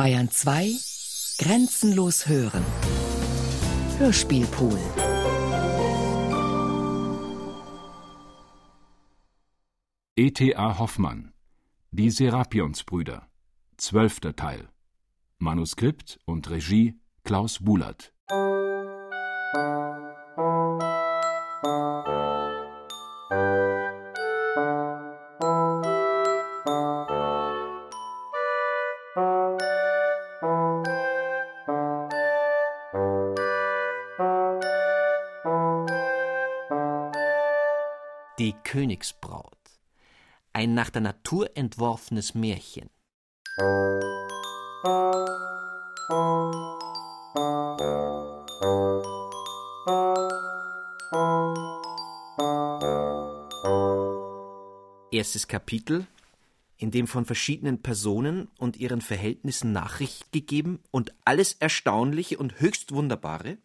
Bayern 2 Grenzenlos hören. Hörspielpool. E.T.A. Hoffmann Die Serapionsbrüder Zwölfter Teil Manuskript und Regie Klaus Bulat nach der Natur entworfenes Märchen. Erstes Kapitel, in dem von verschiedenen Personen und ihren Verhältnissen Nachricht gegeben und alles Erstaunliche und höchst Wunderbare,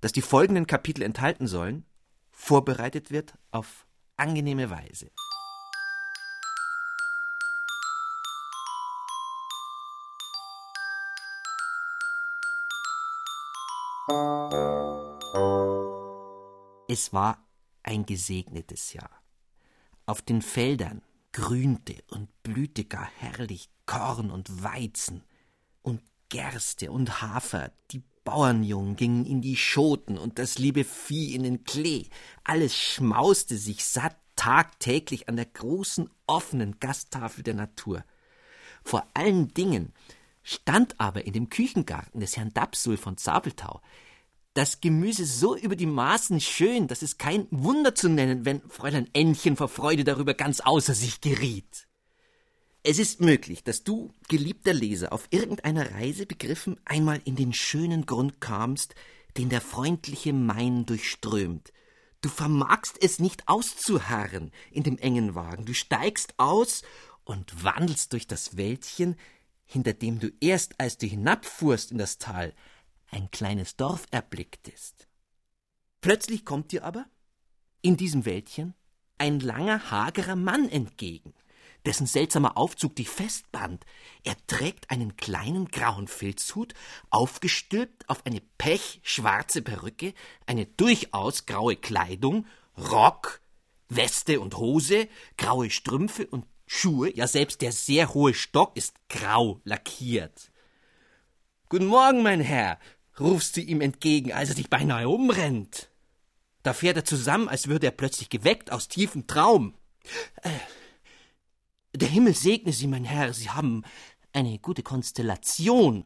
das die folgenden Kapitel enthalten sollen, vorbereitet wird auf angenehme Weise. Es war ein gesegnetes Jahr. Auf den Feldern grünte und blühte gar herrlich Korn und Weizen und Gerste und Hafer, die Bauernjungen gingen in die Schoten und das liebe Vieh in den Klee. Alles schmauste sich satt tagtäglich an der großen offenen Gasttafel der Natur. Vor allen Dingen stand aber in dem Küchengarten des Herrn Dapsul von Zabeltau das Gemüse so über die Maßen schön, dass es kein Wunder zu nennen, wenn Fräulein Ännchen vor Freude darüber ganz außer sich geriet. Es ist möglich, dass du, geliebter Leser, auf irgendeiner Reise begriffen einmal in den schönen Grund kamst, den der freundliche Main durchströmt. Du vermagst es nicht auszuharren in dem engen Wagen. Du steigst aus und wandelst durch das Wäldchen, hinter dem du erst, als du hinabfuhrst in das Tal, ein kleines Dorf erblicktest. Plötzlich kommt dir aber in diesem Wäldchen ein langer, hagerer Mann entgegen, dessen seltsamer Aufzug dich festband. Er trägt einen kleinen grauen Filzhut, aufgestülpt auf eine pechschwarze Perücke, eine durchaus graue Kleidung, Rock, Weste und Hose, graue Strümpfe und Schuhe, ja selbst der sehr hohe Stock ist grau lackiert. Guten Morgen, mein Herr, rufst du ihm entgegen, als er dich beinahe umrennt. Da fährt er zusammen, als würde er plötzlich geweckt aus tiefem Traum. Äh, der Himmel segne Sie, mein Herr, Sie haben eine gute Konstellation.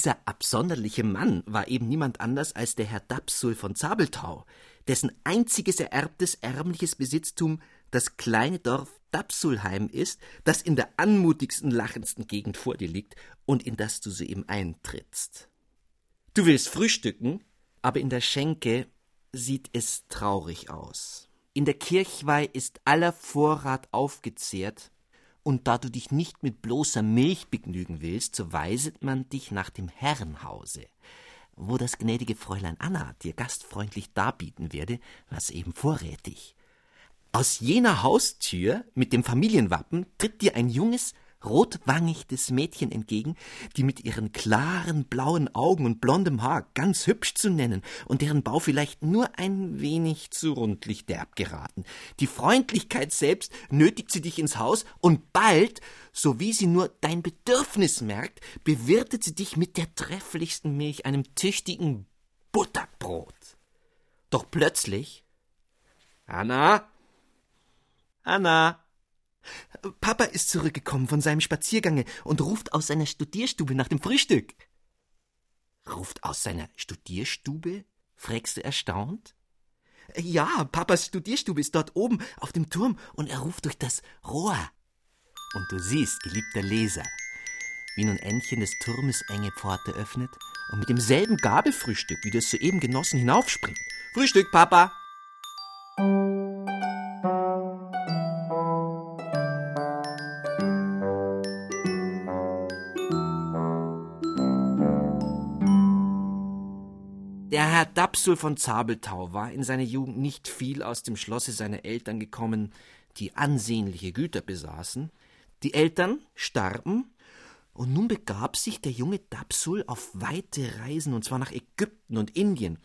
Dieser absonderliche Mann war eben niemand anders als der Herr Dapsul von Zabeltau, dessen einziges ererbtes ärmliches Besitztum das kleine Dorf Dapsulheim ist, das in der anmutigsten, lachendsten Gegend vor dir liegt und in das du soeben eintrittst. Du willst frühstücken, aber in der Schenke sieht es traurig aus. In der Kirchweih ist aller Vorrat aufgezehrt, und da du dich nicht mit bloßer Milch begnügen willst, so weiset man dich nach dem Herrenhause, wo das gnädige Fräulein Anna dir gastfreundlich darbieten werde, was eben vorrätig. Aus jener Haustür mit dem Familienwappen tritt dir ein junges, rotwangichtes Mädchen entgegen, die mit ihren klaren blauen Augen und blondem Haar ganz hübsch zu nennen und deren Bau vielleicht nur ein wenig zu rundlich derb geraten. Die Freundlichkeit selbst nötigt sie dich ins Haus und bald, so wie sie nur dein Bedürfnis merkt, bewirtet sie dich mit der trefflichsten Milch, einem tüchtigen Butterbrot. Doch plötzlich Anna Anna Papa ist zurückgekommen von seinem Spaziergange und ruft aus seiner Studierstube nach dem Frühstück. Ruft aus seiner Studierstube? fragst du erstaunt. Ja, Papas Studierstube ist dort oben auf dem Turm und er ruft durch das Rohr. Und du siehst, geliebter Leser, wie nun Ännchen des Turmes enge Pforte öffnet und mit demselben Gabelfrühstück, wie du es soeben genossen, hinaufspringt. Frühstück, Papa! Herr Dapsul von Zabeltau war in seiner Jugend nicht viel aus dem Schlosse seiner Eltern gekommen, die ansehnliche Güter besaßen. Die Eltern starben, und nun begab sich der junge Dapsul auf weite Reisen, und zwar nach Ägypten und Indien.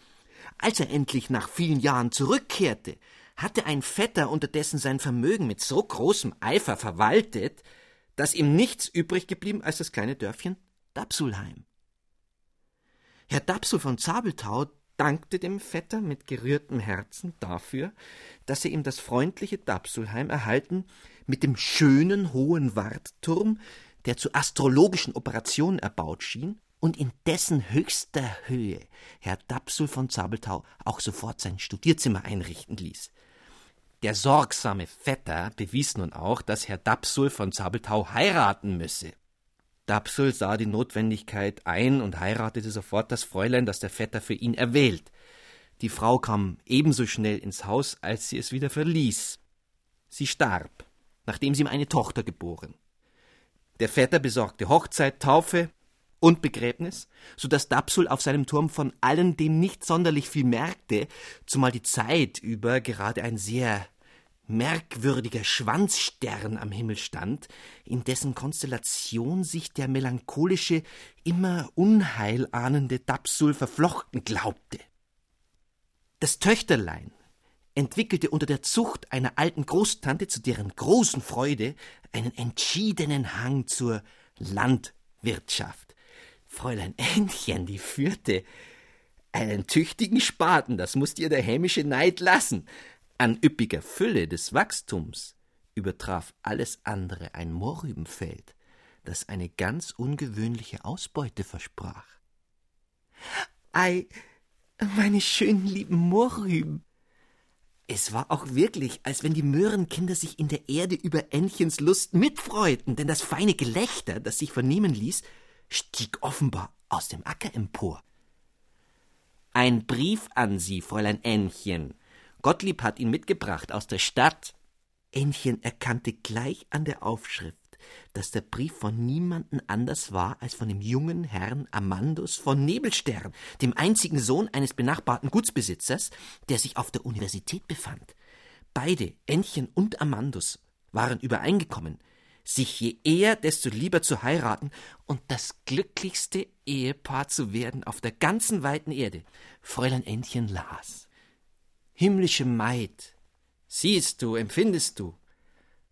Als er endlich nach vielen Jahren zurückkehrte, hatte ein Vetter unterdessen sein Vermögen mit so großem Eifer verwaltet, dass ihm nichts übrig geblieben als das kleine Dörfchen Dapsulheim. Herr Dapsul von Zabeltau dankte dem Vetter mit gerührtem Herzen dafür, dass er ihm das freundliche Dapsulheim erhalten mit dem schönen hohen Wartturm, der zu astrologischen Operationen erbaut schien und in dessen höchster Höhe Herr Dapsul von Zabeltau auch sofort sein Studierzimmer einrichten ließ. Der sorgsame Vetter bewies nun auch, dass Herr Dapsul von Zabeltau heiraten müsse. Dapsul sah die Notwendigkeit ein und heiratete sofort das Fräulein, das der Vetter für ihn erwählt. Die Frau kam ebenso schnell ins Haus, als sie es wieder verließ. Sie starb, nachdem sie ihm eine Tochter geboren. Der Vetter besorgte Hochzeit, Taufe und Begräbnis, so dass Dapsul auf seinem Turm von allem dem nicht sonderlich viel merkte, zumal die Zeit über gerade ein sehr merkwürdiger Schwanzstern am Himmel stand, in dessen Konstellation sich der melancholische, immer unheilahnende Dapsul verflochten glaubte. Das Töchterlein entwickelte unter der Zucht einer alten Großtante zu deren großen Freude einen entschiedenen Hang zur Landwirtschaft. Fräulein Ännchen, die führte einen tüchtigen Spaten, das musste ihr der hämische Neid lassen, an üppiger Fülle des Wachstums übertraf alles andere ein Mohrrübenfeld, das eine ganz ungewöhnliche Ausbeute versprach. Ei, meine schönen lieben Mohrrüben! Es war auch wirklich, als wenn die Möhrenkinder sich in der Erde über Ännchens Lust mitfreuten, denn das feine Gelächter, das sich vernehmen ließ, stieg offenbar aus dem Acker empor. Ein Brief an Sie, Fräulein Ännchen, Gottlieb hat ihn mitgebracht aus der Stadt. Ännchen erkannte gleich an der Aufschrift, dass der Brief von niemanden anders war als von dem jungen Herrn Amandus von Nebelstern, dem einzigen Sohn eines benachbarten Gutsbesitzers, der sich auf der Universität befand. Beide, Ännchen und Amandus, waren übereingekommen, sich je eher, desto lieber zu heiraten und das glücklichste Ehepaar zu werden auf der ganzen weiten Erde. Fräulein Ännchen las. Himmlische Maid, siehst du, empfindest du,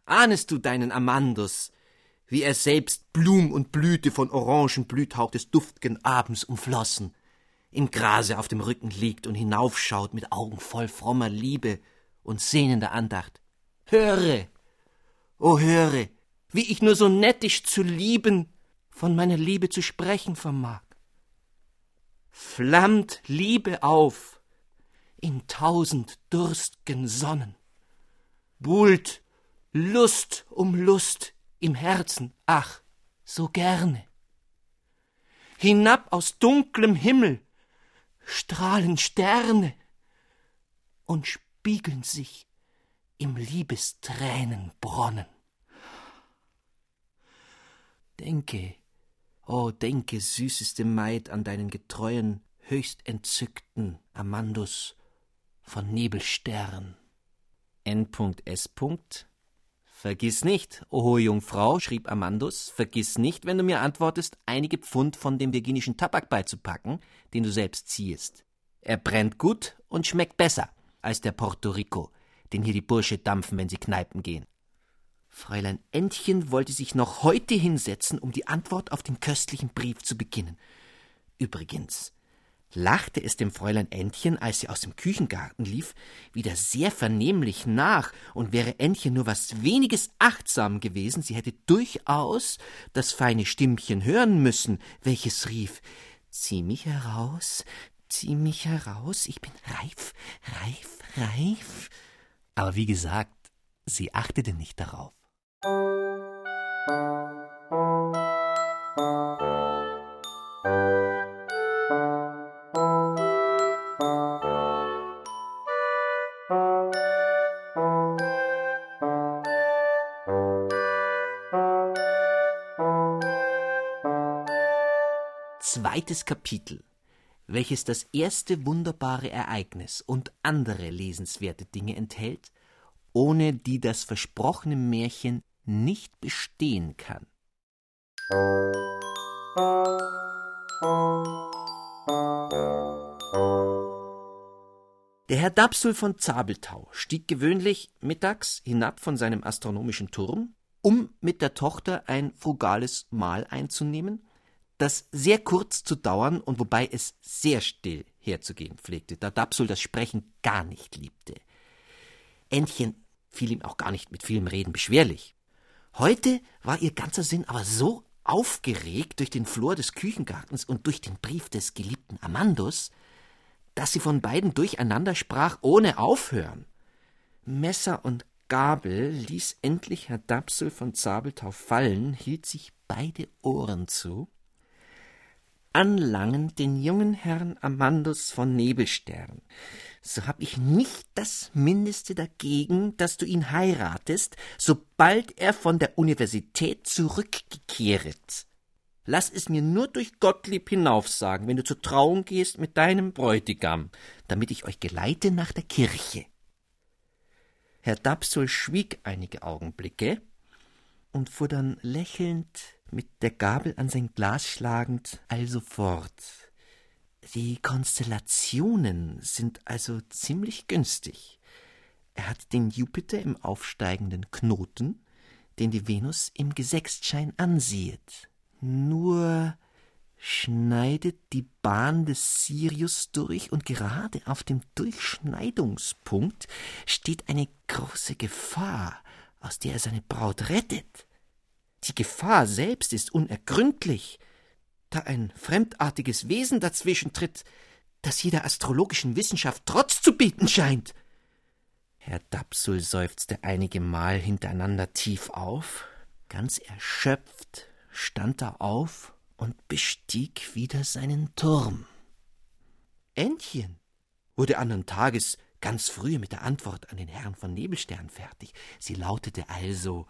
ahnest du deinen Amandus, wie er selbst Blum und Blüte von Orangenblüthauch des duft'gen Abends umflossen, im Grase auf dem Rücken liegt und hinaufschaut mit Augen voll frommer Liebe und sehnender Andacht. Höre, o oh höre, wie ich nur so nettisch zu lieben, von meiner Liebe zu sprechen vermag. Flammt Liebe auf, in tausend durst'gen Sonnen. Buhlt Lust um Lust im Herzen, ach, so gerne. Hinab aus dunklem Himmel strahlen Sterne und spiegeln sich im Liebestränenbronnen. Denke, oh, denke, süßeste Maid, an deinen getreuen, höchst entzückten Amandus von Nebelstern. N.S. Vergiss nicht, o hohe Jungfrau, schrieb Amandus, vergiss nicht, wenn du mir antwortest, einige Pfund von dem virginischen Tabak beizupacken, den du selbst ziehst. Er brennt gut und schmeckt besser als der Porto Rico, den hier die Bursche dampfen, wenn sie kneipen gehen. Fräulein Entchen wollte sich noch heute hinsetzen, um die Antwort auf den köstlichen Brief zu beginnen. Übrigens, lachte es dem Fräulein Entchen, als sie aus dem Küchengarten lief, wieder sehr vernehmlich nach, und wäre Entchen nur was weniges achtsam gewesen, sie hätte durchaus das feine Stimmchen hören müssen, welches rief Zieh mich heraus, zieh mich heraus, ich bin reif, reif, reif. Aber wie gesagt, sie achtete nicht darauf. Zweites Kapitel welches das erste wunderbare Ereignis und andere lesenswerte Dinge enthält, ohne die das versprochene Märchen nicht bestehen kann. Der Herr Dapsul von Zabeltau stieg gewöhnlich mittags hinab von seinem astronomischen Turm, um mit der Tochter ein frugales Mahl einzunehmen, das sehr kurz zu dauern und wobei es sehr still herzugehen pflegte, da Dapsul das Sprechen gar nicht liebte. Entchen fiel ihm auch gar nicht mit vielem Reden beschwerlich. Heute war ihr ganzer Sinn aber so aufgeregt durch den Flor des Küchengartens und durch den Brief des geliebten Amandus, dass sie von beiden durcheinander sprach, ohne aufhören. Messer und Gabel ließ endlich Herr Dapsel von Zabeltau fallen, hielt sich beide Ohren zu, anlangend den jungen Herrn Amandus von Nebelstern, so hab ich nicht das Mindeste dagegen, dass du ihn heiratest, sobald er von der Universität zurückgekehret. Lass es mir nur durch Gottlieb hinaufsagen, wenn du zur Trauung gehst mit deinem Bräutigam, damit ich euch geleite nach der Kirche. Herr Dapsul schwieg einige Augenblicke und fuhr dann lächelnd mit der Gabel an sein Glas schlagend also fort. Die Konstellationen sind also ziemlich günstig. Er hat den Jupiter im aufsteigenden Knoten, den die Venus im Gesechstschein ansiehet. Nur schneidet die Bahn des Sirius durch und gerade auf dem Durchschneidungspunkt steht eine große Gefahr, aus der er seine Braut rettet. Die Gefahr selbst ist unergründlich, da ein fremdartiges Wesen dazwischen tritt, das jeder astrologischen Wissenschaft Trotz zu bieten scheint. Herr Dapsul seufzte einige Mal hintereinander tief auf, ganz erschöpft stand er auf und bestieg wieder seinen Turm. Entchen wurde andern Tages ganz früh mit der Antwort an den Herrn von Nebelstern fertig. Sie lautete also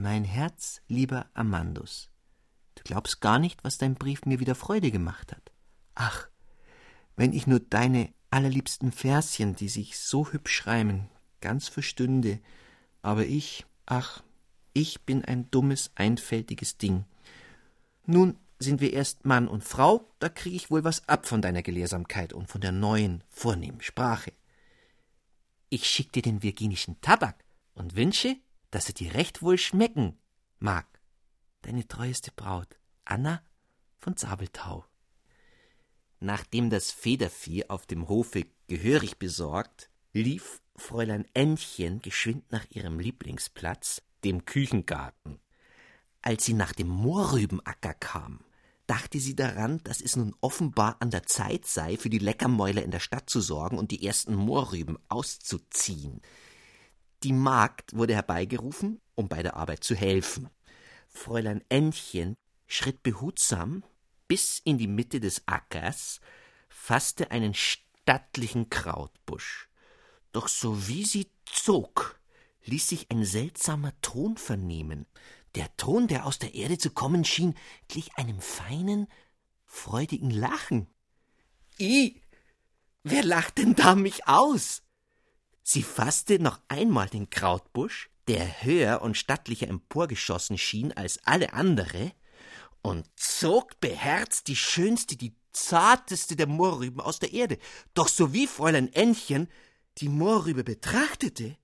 Mein Herz, lieber Amandus, du glaubst gar nicht, was dein Brief mir wieder Freude gemacht hat. Ach, wenn ich nur deine allerliebsten Verschen, die sich so hübsch reimen, ganz verstünde, aber ich, ach, ich bin ein dummes, einfältiges Ding. Nun sind wir erst Mann und Frau, da krieg ich wohl was ab von deiner Gelehrsamkeit und von der neuen, vornehmen Sprache. Ich schick dir den virginischen Tabak und wünsche, dass er dir recht wohl schmecken mag. Deine treueste Braut, Anna von Zabeltau. Nachdem das Federvieh auf dem Hofe gehörig besorgt, lief Fräulein Ännchen geschwind nach ihrem Lieblingsplatz, dem Küchengarten. Als sie nach dem Mohrrübenacker kam, dachte sie daran, dass es nun offenbar an der Zeit sei, für die Leckermäuler in der Stadt zu sorgen und die ersten Mohrrüben auszuziehen. Die Magd wurde herbeigerufen, um bei der Arbeit zu helfen. Fräulein Ännchen schritt behutsam bis in die Mitte des Ackers, fasste einen stattlichen Krautbusch. Doch sowie sie zog, ließ sich ein seltsamer Ton vernehmen. Der Ton, der aus der Erde zu kommen schien, glich einem feinen, freudigen Lachen. I, wer lacht denn da mich aus? Sie fasste noch einmal den Krautbusch, der höher und stattlicher emporgeschossen schien als alle andere, und zog beherzt die schönste, die zarteste der Mohrrüben aus der Erde. Doch sowie Fräulein Ännchen die Mohrrübe betrachtete,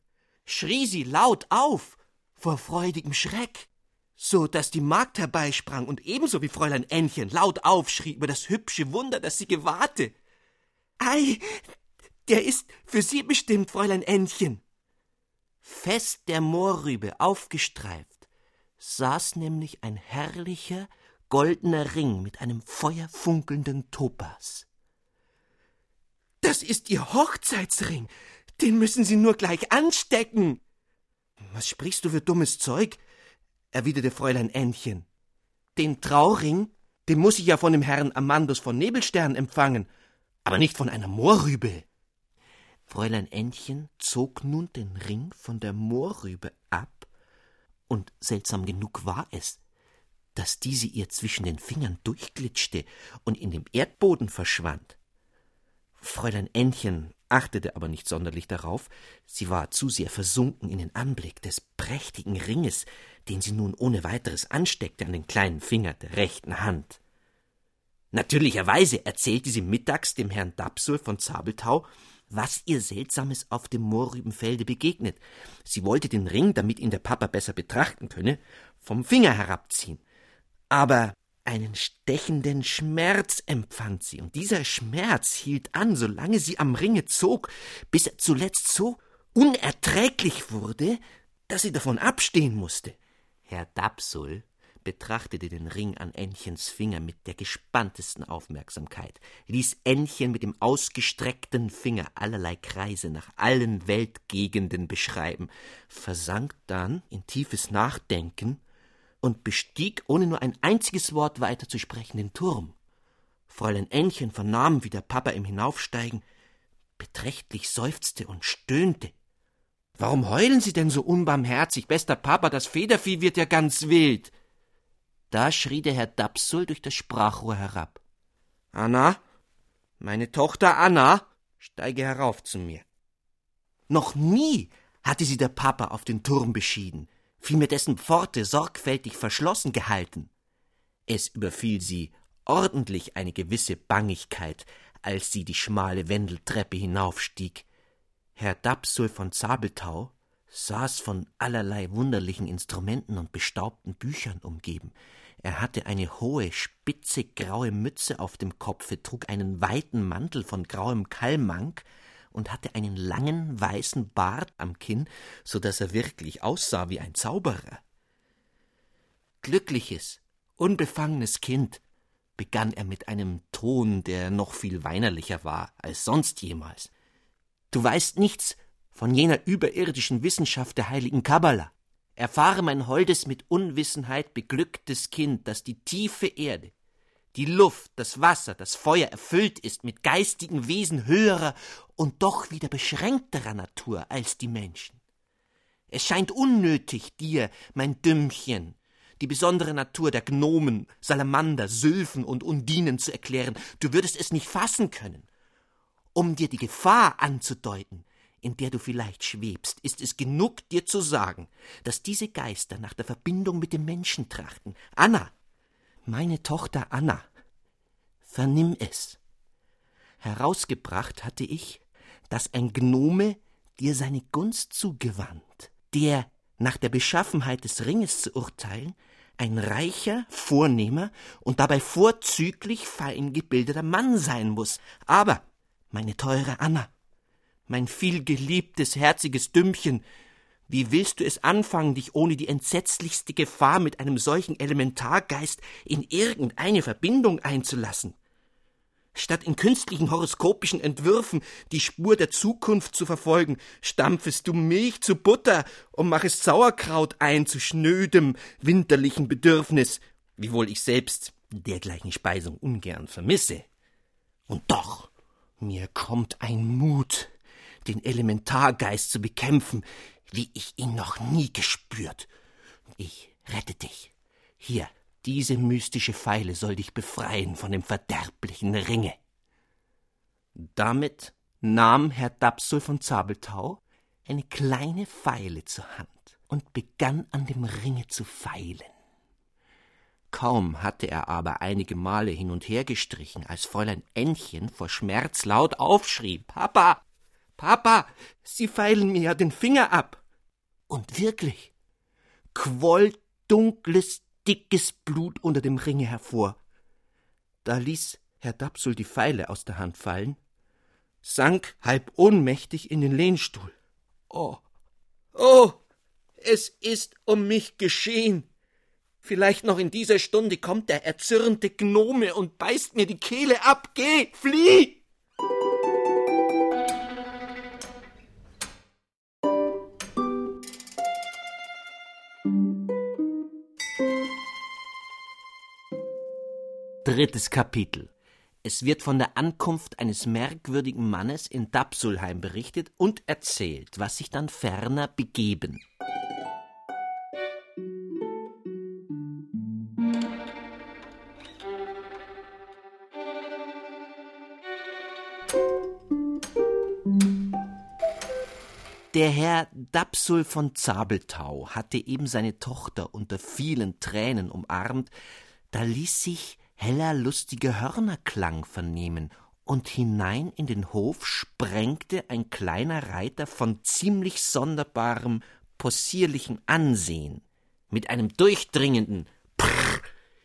schrie sie laut auf vor freudigem Schreck, so dass die Magd herbeisprang und ebenso wie Fräulein Ännchen laut aufschrie über das hübsche Wunder, das sie gewahrte. Ei, der ist für Sie bestimmt, Fräulein Ännchen. Fest der Mohrrübe aufgestreift, saß nämlich ein herrlicher, goldener Ring mit einem feuerfunkelnden Topas. Das ist Ihr Hochzeitsring, den müssen Sie nur gleich anstecken. Was sprichst du für dummes Zeug? erwiderte Fräulein Ännchen. Den Trauring, den muss ich ja von dem Herrn Amandus von Nebelstern empfangen, aber nicht von einer Mohrrübe. Fräulein Ännchen zog nun den Ring von der Mohrrübe ab, und seltsam genug war es, dass diese ihr zwischen den Fingern durchglitschte und in dem Erdboden verschwand. Fräulein Ännchen achtete aber nicht sonderlich darauf, sie war zu sehr versunken in den Anblick des prächtigen Ringes, den sie nun ohne weiteres ansteckte an den kleinen Finger der rechten Hand. Natürlicherweise erzählte sie mittags dem Herrn Dapsul von Zabeltau, was ihr Seltsames auf dem Mohrrübenfelde begegnet. Sie wollte den Ring, damit ihn der Papa besser betrachten könne, vom Finger herabziehen. Aber einen stechenden Schmerz empfand sie, und dieser Schmerz hielt an, solange sie am Ringe zog, bis er zuletzt so unerträglich wurde, dass sie davon abstehen musste. Herr Dapsul betrachtete den Ring an Ännchens Finger mit der gespanntesten Aufmerksamkeit, ließ Ännchen mit dem ausgestreckten Finger allerlei Kreise nach allen Weltgegenden beschreiben, versank dann in tiefes Nachdenken und bestieg, ohne nur ein einziges Wort weiter zu sprechen, den Turm. Fräulein Ännchen vernahm, wie der Papa im Hinaufsteigen beträchtlich seufzte und stöhnte. Warum heulen Sie denn so unbarmherzig, bester Papa, das Federvieh wird ja ganz wild. Da schrie der Herr Dapsul durch das Sprachrohr herab. Anna, meine Tochter Anna, steige herauf zu mir. Noch nie hatte sie der Papa auf den Turm beschieden vielmehr dessen Pforte sorgfältig verschlossen gehalten. Es überfiel sie ordentlich eine gewisse Bangigkeit, als sie die schmale Wendeltreppe hinaufstieg. Herr Dapsul von Zabeltau saß von allerlei wunderlichen Instrumenten und bestaubten Büchern umgeben. Er hatte eine hohe, spitze, graue Mütze auf dem Kopfe, trug einen weiten Mantel von grauem Kalmank und hatte einen langen weißen Bart am Kinn, so dass er wirklich aussah wie ein Zauberer. Glückliches, unbefangenes Kind, begann er mit einem Ton, der noch viel weinerlicher war als sonst jemals. Du weißt nichts von jener überirdischen Wissenschaft der heiligen Kabbala. Erfahre mein holdes, mit Unwissenheit beglücktes Kind, dass die tiefe Erde, die Luft, das Wasser, das Feuer erfüllt ist mit geistigen Wesen höherer und doch wieder beschränkterer Natur als die Menschen. Es scheint unnötig, dir, mein Dümmchen, die besondere Natur der Gnomen, Salamander, Sylphen und Undinen zu erklären, du würdest es nicht fassen können. Um dir die Gefahr anzudeuten, in der du vielleicht schwebst, ist es genug, dir zu sagen, dass diese Geister nach der Verbindung mit dem Menschen trachten. Anna, meine Tochter Anna, vernimm es. Herausgebracht hatte ich, dass ein Gnome dir seine Gunst zugewandt, der, nach der Beschaffenheit des Ringes zu urteilen, ein reicher, vornehmer und dabei vorzüglich fein gebildeter Mann sein muss. Aber, meine teure Anna, mein vielgeliebtes, herziges Dümmchen, wie willst du es anfangen, dich ohne die entsetzlichste Gefahr mit einem solchen Elementargeist in irgendeine Verbindung einzulassen? Statt in künstlichen horoskopischen Entwürfen die Spur der Zukunft zu verfolgen, stampfest du Milch zu Butter und machest Sauerkraut ein zu schnödem, winterlichen Bedürfnis, wiewohl ich selbst dergleichen Speisung ungern vermisse. Und doch, mir kommt ein Mut, den Elementargeist zu bekämpfen, wie ich ihn noch nie gespürt. Ich rette dich. Hier, diese mystische Feile soll dich befreien von dem verderblichen Ringe. Damit nahm Herr Dapsul von Zabeltau eine kleine Feile zur Hand und begann an dem Ringe zu feilen. Kaum hatte er aber einige Male hin und her gestrichen, als Fräulein Ännchen vor Schmerz laut aufschrie Papa. Papa, Sie feilen mir ja den Finger ab. Und wirklich quoll dunkles, dickes Blut unter dem Ringe hervor. Da ließ Herr Dapsul die Pfeile aus der Hand fallen, sank halb ohnmächtig in den Lehnstuhl. Oh, oh, es ist um mich geschehen. Vielleicht noch in dieser Stunde kommt der erzürnte Gnome und beißt mir die Kehle ab. Geh, flieh! Drittes Kapitel. Es wird von der Ankunft eines merkwürdigen Mannes in Dapsulheim berichtet und erzählt, was sich dann ferner begeben. Der Herr Dapsul von Zabeltau hatte eben seine Tochter unter vielen Tränen umarmt, da ließ sich heller lustiger Hörnerklang vernehmen, und hinein in den Hof sprengte ein kleiner Reiter von ziemlich sonderbarem, possierlichem Ansehen. Mit einem durchdringenden Prrr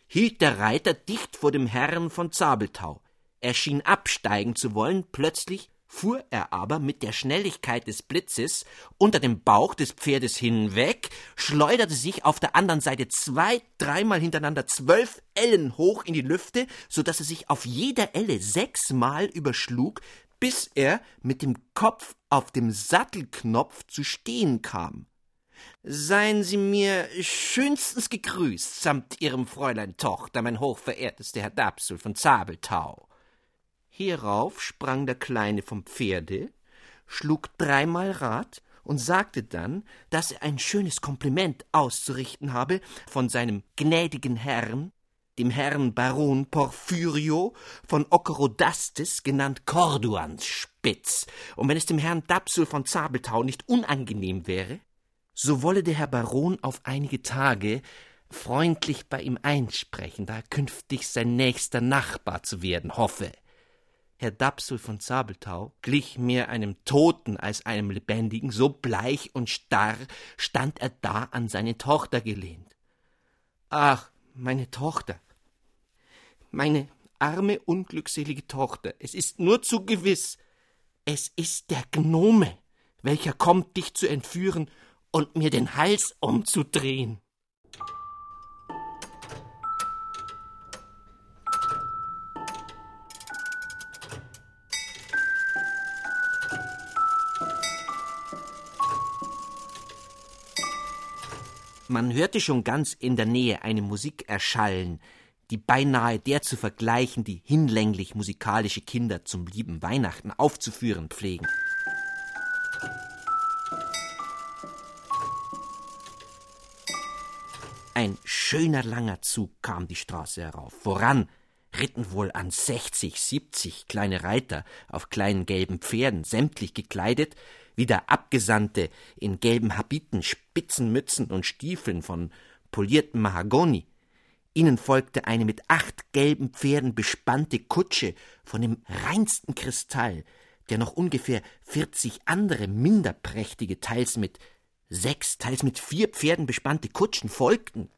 hielt der Reiter dicht vor dem Herrn von Zabeltau. Er schien absteigen zu wollen, plötzlich fuhr er aber mit der Schnelligkeit des Blitzes unter dem Bauch des Pferdes hinweg, schleuderte sich auf der anderen Seite zwei, dreimal hintereinander zwölf Ellen hoch in die Lüfte, so dass er sich auf jeder Elle sechsmal überschlug, bis er mit dem Kopf auf dem Sattelknopf zu stehen kam. Seien Sie mir schönstens gegrüßt, samt Ihrem Fräulein Tochter, mein hochverehrtester Herr Dapsul von Zabeltau. Hierauf sprang der Kleine vom Pferde, schlug dreimal Rad und sagte dann, dass er ein schönes Kompliment auszurichten habe von seinem gnädigen Herrn, dem Herrn Baron Porphyrio von Okerodastes, genannt Corduans Spitz, und wenn es dem Herrn Dapsul von Zabeltau nicht unangenehm wäre, so wolle der Herr Baron auf einige Tage freundlich bei ihm einsprechen, da er künftig sein nächster Nachbar zu werden hoffe. Herr Dapsul von Zabeltau glich mehr einem Toten als einem Lebendigen, so bleich und starr stand er da an seine Tochter gelehnt. Ach, meine Tochter, meine arme, unglückselige Tochter, es ist nur zu gewiss, es ist der Gnome, welcher kommt, dich zu entführen und mir den Hals umzudrehen. Man hörte schon ganz in der Nähe eine Musik erschallen, die beinahe der zu vergleichen, die hinlänglich musikalische Kinder zum lieben Weihnachten aufzuführen pflegen. Ein schöner langer Zug kam die Straße herauf. Voran ritten wohl an sechzig, siebzig kleine Reiter auf kleinen gelben Pferden, sämtlich gekleidet, wie der Abgesandte in gelben Habiten, spitzen Mützen und Stiefeln von poliertem Mahagoni. Ihnen folgte eine mit acht gelben Pferden bespannte Kutsche von dem reinsten Kristall, der noch ungefähr vierzig andere minder prächtige, teils mit sechs, teils mit vier Pferden bespannte Kutschen folgten.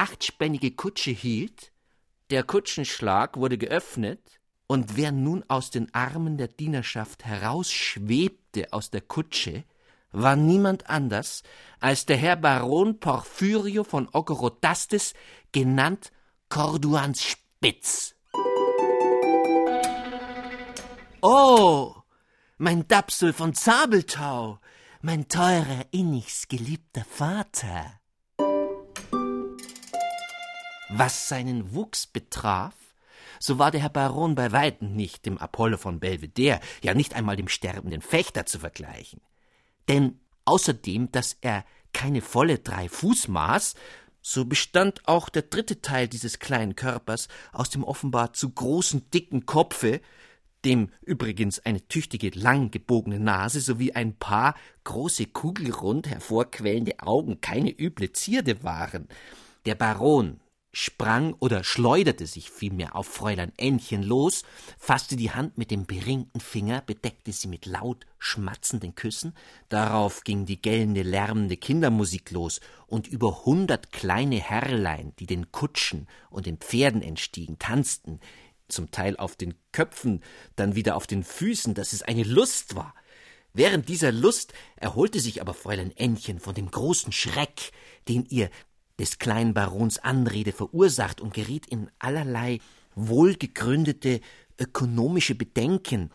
Achtspännige Kutsche hielt, der Kutschenschlag wurde geöffnet, und wer nun aus den Armen der Dienerschaft herausschwebte aus der Kutsche, war niemand anders als der Herr Baron Porphyrio von Ogorodastes, genannt Corduans Spitz. Oh, mein Dapsul von Zabeltau, mein teurer, innigst geliebter Vater. Was seinen Wuchs betraf, so war der Herr Baron bei weitem nicht dem Apollo von Belvedere, ja nicht einmal dem sterbenden Fechter zu vergleichen. Denn außerdem, dass er keine volle drei Fuß maß, so bestand auch der dritte Teil dieses kleinen Körpers aus dem offenbar zu großen, dicken Kopfe, dem übrigens eine tüchtige, lang gebogene Nase sowie ein paar große, kugelrund hervorquellende Augen keine üble Zierde waren. Der Baron, sprang oder schleuderte sich vielmehr auf Fräulein Ännchen los, fasste die Hand mit dem beringten Finger, bedeckte sie mit laut schmatzenden Küssen, darauf ging die gellende, lärmende Kindermusik los, und über hundert kleine Herrlein, die den Kutschen und den Pferden entstiegen, tanzten, zum Teil auf den Köpfen, dann wieder auf den Füßen, dass es eine Lust war. Während dieser Lust erholte sich aber Fräulein Ännchen von dem großen Schreck, den ihr des kleinen Barons Anrede verursacht und geriet in allerlei wohlgegründete ökonomische Bedenken.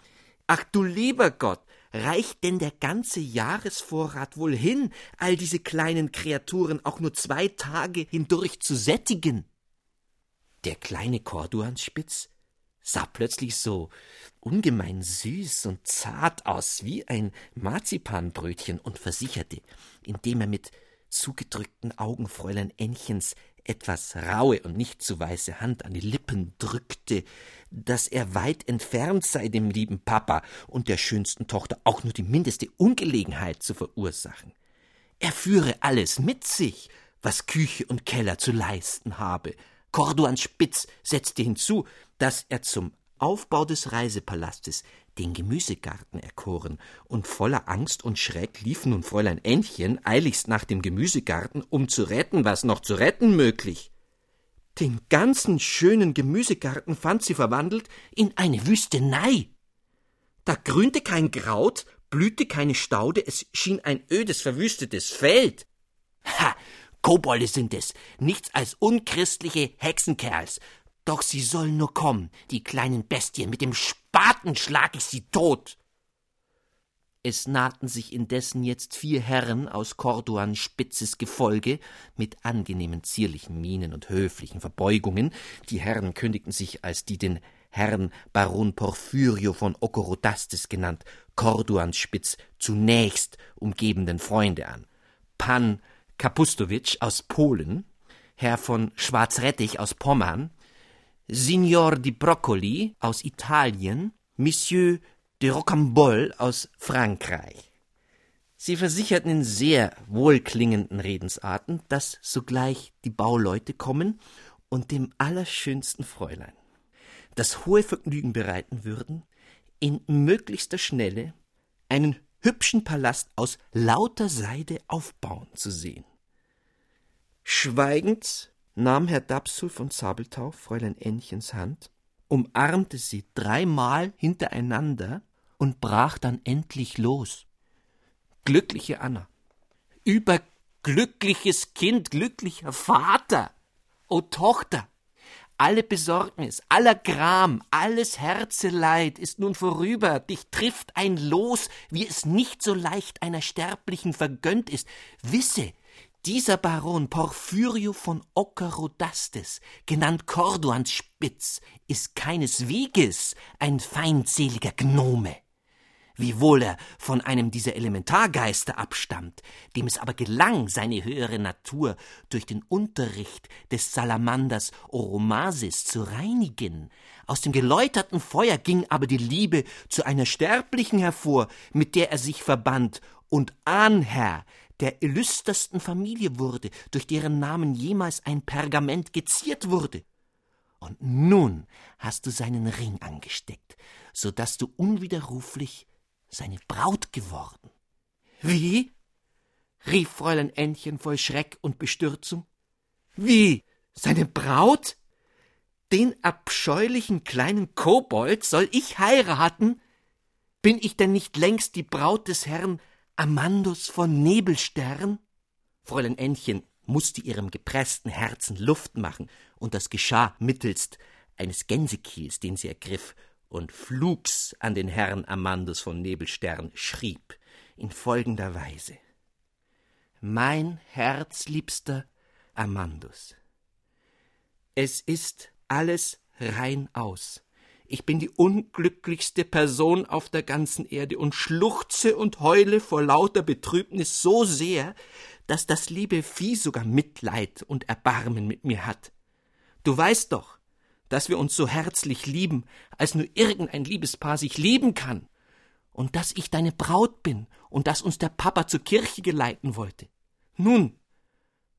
Ach du lieber Gott, reicht denn der ganze Jahresvorrat wohl hin, all diese kleinen Kreaturen auch nur zwei Tage hindurch zu sättigen? Der kleine Corduanspitz sah plötzlich so ungemein süß und zart aus wie ein Marzipanbrötchen und versicherte, indem er mit zugedrückten Augen Fräulein Ännchens etwas raue und nicht zu weiße Hand an die Lippen drückte, dass er weit entfernt sei, dem lieben Papa und der schönsten Tochter auch nur die mindeste Ungelegenheit zu verursachen. Er führe alles mit sich, was Küche und Keller zu leisten habe. Corduan Spitz setzte hinzu, dass er zum Aufbau des Reisepalastes den Gemüsegarten erkoren, und voller Angst und Schreck lief nun Fräulein Ännchen eiligst nach dem Gemüsegarten, um zu retten, was noch zu retten möglich. Den ganzen schönen Gemüsegarten fand sie verwandelt in eine Wüstenei. Da grünte kein Kraut, blühte keine Staude, es schien ein ödes, verwüstetes Feld. Ha! Kobolde sind es, nichts als unchristliche Hexenkerls, doch sie sollen nur kommen, die kleinen Bestien, mit dem Spaten schlag ich sie tot. Es nahten sich indessen jetzt vier Herren aus Corduan Spitzes Gefolge mit angenehmen zierlichen Mienen und höflichen Verbeugungen. Die Herren kündigten sich als die den Herrn Baron Porphyrio von Okorodastes genannt, Corduans Spitz zunächst umgebenden Freunde an. Pan Kapustowitsch aus Polen, Herr von Schwarzrettich aus Pommern, Signor di Broccoli aus Italien, Monsieur de Rocambole aus Frankreich. Sie versicherten in sehr wohlklingenden Redensarten, dass sogleich die Bauleute kommen und dem allerschönsten Fräulein das hohe Vergnügen bereiten würden, in möglichster Schnelle einen hübschen Palast aus lauter Seide aufbauen zu sehen. Schweigend nahm Herr Dapsul von Zabeltau Fräulein Ännchens Hand, umarmte sie dreimal hintereinander und brach dann endlich los. Glückliche Anna, überglückliches Kind, glücklicher Vater, o Tochter, alle Besorgnis, aller Gram, alles Herzeleid ist nun vorüber, dich trifft ein Los, wie es nicht so leicht einer Sterblichen vergönnt ist. Wisse, dieser Baron Porphyrio von Ockerodastes, genannt Corduans Spitz, ist keinesweges ein feindseliger Gnome. Wiewohl er von einem dieser Elementargeister abstammt, dem es aber gelang, seine höhere Natur durch den Unterricht des Salamanders Oromasis zu reinigen. Aus dem geläuterten Feuer ging aber die Liebe zu einer Sterblichen hervor, mit der er sich verband und Ahnherr der illüstersten Familie wurde, durch deren Namen jemals ein Pergament geziert wurde. Und nun hast du seinen Ring angesteckt, so dass du unwiderruflich seine Braut geworden. Wie? rief Fräulein Ännchen voll Schreck und Bestürzung. Wie? Seine Braut? Den abscheulichen kleinen Kobold soll ich heiraten? Bin ich denn nicht längst die Braut des Herrn Amandus von Nebelstern? Fräulein Ännchen musste ihrem gepressten Herzen Luft machen, und das geschah mittelst eines Gänsekiels, den sie ergriff und flugs an den Herrn Amandus von Nebelstern schrieb in folgender Weise Mein herzliebster Amandus, es ist alles rein aus ich bin die unglücklichste Person auf der ganzen Erde und schluchze und heule vor lauter Betrübnis so sehr, dass das liebe Vieh sogar Mitleid und Erbarmen mit mir hat. Du weißt doch, dass wir uns so herzlich lieben, als nur irgendein Liebespaar sich lieben kann, und dass ich deine Braut bin und dass uns der Papa zur Kirche geleiten wollte. Nun,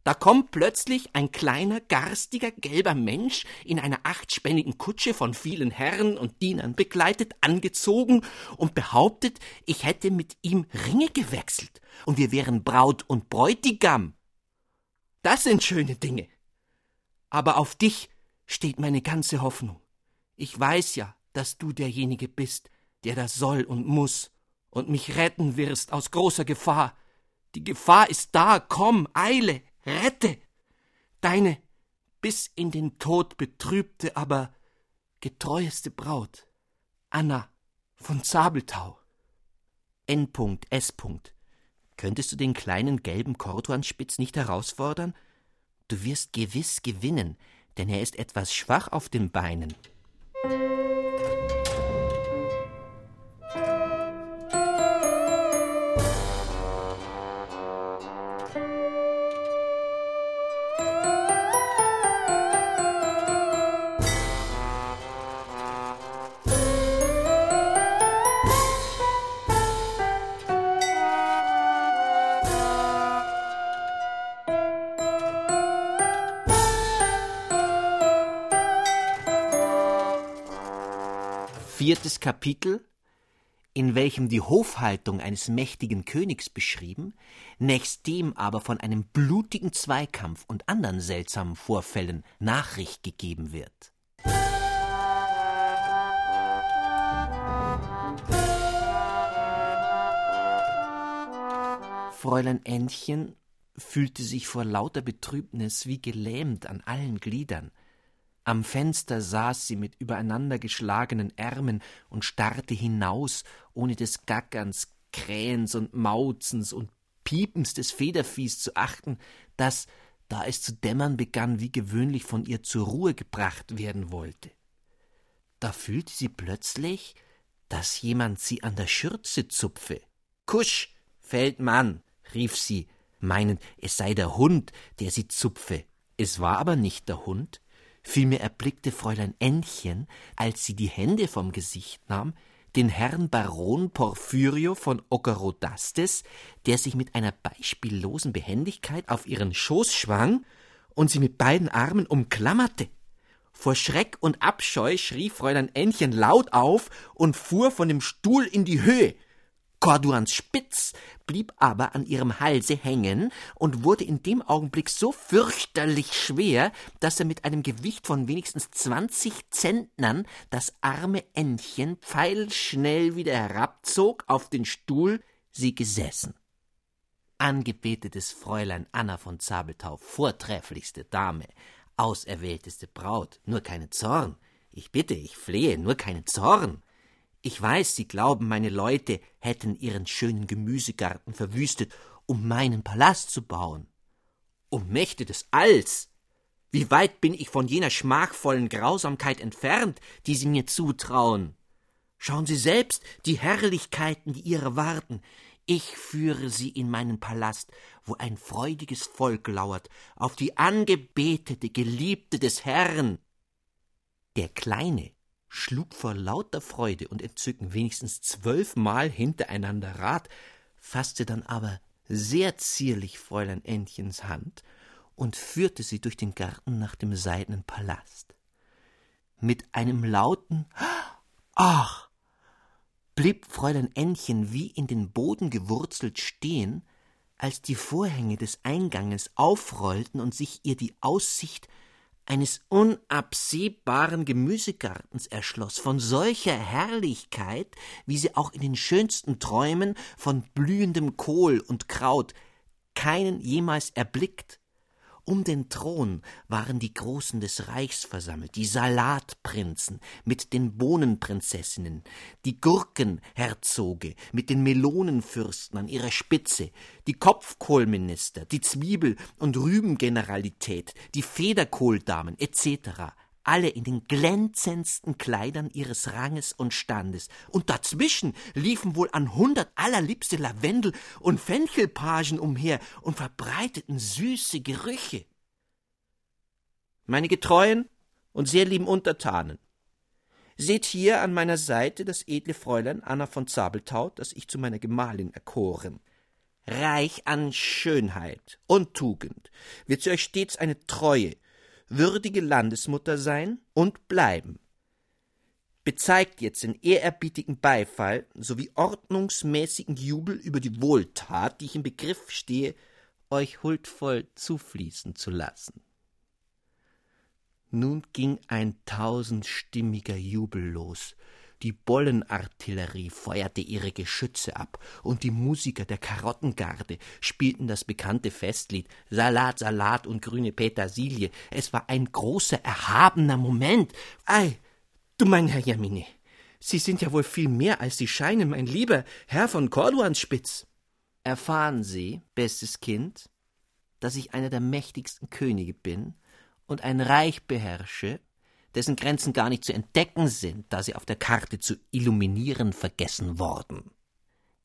da kommt plötzlich ein kleiner, garstiger, gelber Mensch in einer achtspännigen Kutsche von vielen Herren und Dienern begleitet, angezogen und behauptet, ich hätte mit ihm Ringe gewechselt und wir wären Braut und Bräutigam. Das sind schöne Dinge. Aber auf dich steht meine ganze Hoffnung. Ich weiß ja, dass du derjenige bist, der das soll und muss und mich retten wirst aus großer Gefahr. Die Gefahr ist da, komm, eile, Rette deine bis in den Tod betrübte, aber getreueste Braut, Anna von Zabeltau. N. S. Könntest du den kleinen gelben Korduanspitz nicht herausfordern? Du wirst gewiss gewinnen, denn er ist etwas schwach auf den Beinen. Viertes Kapitel, in welchem die Hofhaltung eines mächtigen Königs beschrieben, nächstdem aber von einem blutigen Zweikampf und anderen seltsamen Vorfällen Nachricht gegeben wird. Fräulein Ännchen fühlte sich vor lauter Betrübnis wie gelähmt an allen Gliedern. Am Fenster saß sie mit übereinandergeschlagenen Ärmen und starrte hinaus, ohne des Gackerns, Krähens und Mauzens und Piepens des Federviehs zu achten, das, da es zu dämmern begann, wie gewöhnlich von ihr zur Ruhe gebracht werden wollte. Da fühlte sie plötzlich, dass jemand sie an der Schürze zupfe. Kusch, Feldmann, rief sie, meinend, es sei der Hund, der sie zupfe. Es war aber nicht der Hund. Vielmehr erblickte Fräulein Ännchen, als sie die Hände vom Gesicht nahm, den Herrn Baron Porphyrio von Okerodastes, der sich mit einer beispiellosen Behendigkeit auf ihren Schoß schwang und sie mit beiden Armen umklammerte. Vor Schreck und Abscheu schrie Fräulein Ännchen laut auf und fuhr von dem Stuhl in die Höhe. Corduans Spitz blieb aber an ihrem Halse hängen und wurde in dem Augenblick so fürchterlich schwer, dass er mit einem Gewicht von wenigstens zwanzig Zentnern das arme Ännchen pfeilschnell wieder herabzog auf den Stuhl, sie gesessen. Angebetetes Fräulein Anna von Zabelthau, vortrefflichste Dame, auserwählteste Braut, nur keine Zorn. Ich bitte, ich flehe, nur keine Zorn. Ich weiß, Sie glauben, meine Leute hätten ihren schönen Gemüsegarten verwüstet, um meinen Palast zu bauen. Um Mächte des Alls! Wie weit bin ich von jener schmachvollen Grausamkeit entfernt, die Sie mir zutrauen? Schauen Sie selbst die Herrlichkeiten, die Ihre warten. Ich führe Sie in meinen Palast, wo ein freudiges Volk lauert, auf die angebetete Geliebte des Herrn. Der Kleine, schlug vor lauter Freude und Entzücken wenigstens zwölfmal hintereinander Rad, fasste dann aber sehr zierlich Fräulein Ännchens Hand und führte sie durch den Garten nach dem seidenen Palast. Mit einem lauten Ach blieb Fräulein Ännchen wie in den Boden gewurzelt stehen, als die Vorhänge des Einganges aufrollten und sich ihr die Aussicht eines unabsehbaren Gemüsegartens erschloss, von solcher Herrlichkeit, wie sie auch in den schönsten Träumen von blühendem Kohl und Kraut keinen jemals erblickt. Um den Thron waren die Großen des Reichs versammelt, die Salatprinzen mit den Bohnenprinzessinnen, die Gurkenherzoge mit den Melonenfürsten an ihrer Spitze, die Kopfkohlminister, die Zwiebel- und Rübengeneralität, die Federkohldamen etc., alle in den glänzendsten Kleidern ihres Ranges und Standes, und dazwischen liefen wohl an hundert allerliebste Lavendel- und Fenchelpagen umher und verbreiteten süße Gerüche. Meine getreuen und sehr lieben Untertanen, seht hier an meiner Seite das edle Fräulein Anna von Zabelthau, das ich zu meiner Gemahlin erkoren. Reich an Schönheit und Tugend, wird sie euch stets eine treue, würdige Landesmutter sein und bleiben. Bezeigt jetzt den ehrerbietigen Beifall sowie ordnungsmäßigen Jubel über die Wohltat, die ich im Begriff stehe, euch huldvoll zufließen zu lassen. Nun ging ein tausendstimmiger Jubel los, die Bollenartillerie feuerte ihre Geschütze ab, und die Musiker der Karottengarde spielten das bekannte Festlied Salat, Salat und grüne Petersilie. Es war ein großer, erhabener Moment. Ei, du mein Herr Jamine, Sie sind ja wohl viel mehr, als Sie scheinen, mein lieber Herr von Corduanspitz. Erfahren Sie, bestes Kind, dass ich einer der mächtigsten Könige bin und ein Reich beherrsche, dessen Grenzen gar nicht zu entdecken sind, da sie auf der Karte zu illuminieren vergessen worden.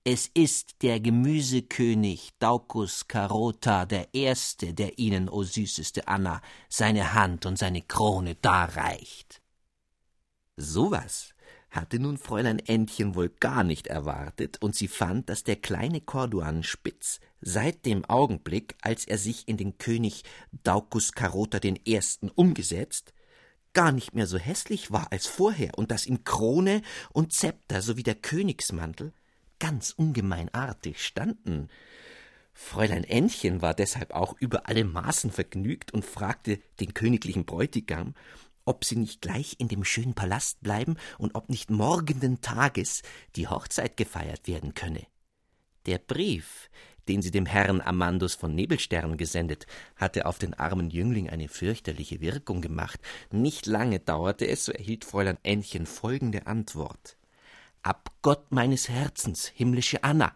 Es ist der Gemüsekönig Daucus Carota der Erste, der Ihnen, o süßeste Anna, seine Hand und seine Krone darreicht. Sowas hatte nun Fräulein Ännchen wohl gar nicht erwartet, und sie fand, dass der kleine Corduanspitz seit dem Augenblick, als er sich in den König Daucus Carota Ersten umgesetzt, gar nicht mehr so hässlich war als vorher und dass ihm Krone und Zepter sowie der Königsmantel ganz ungemein artig standen. Fräulein Ännchen war deshalb auch über alle Maßen vergnügt und fragte den königlichen Bräutigam, ob sie nicht gleich in dem schönen Palast bleiben und ob nicht morgenden Tages die Hochzeit gefeiert werden könne. Der Brief, den sie dem Herrn Amandus von Nebelstern gesendet, hatte auf den armen Jüngling eine fürchterliche Wirkung gemacht. Nicht lange dauerte es, so erhielt Fräulein Ännchen folgende Antwort. Abgott meines Herzens, himmlische Anna,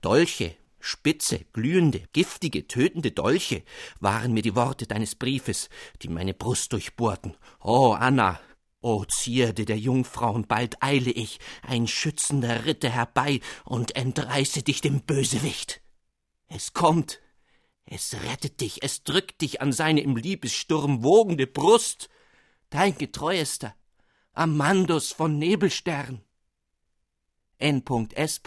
Dolche, spitze, glühende, giftige, tötende Dolche waren mir die Worte deines Briefes, die meine Brust durchbohrten. O Anna, O Zierde der Jungfrauen, bald eile ich, ein schützender Ritter herbei und entreiße dich dem Bösewicht. Es kommt, es rettet dich, es drückt dich an seine im Liebessturm wogende Brust, dein getreuester Amandus von Nebelstern. N.S.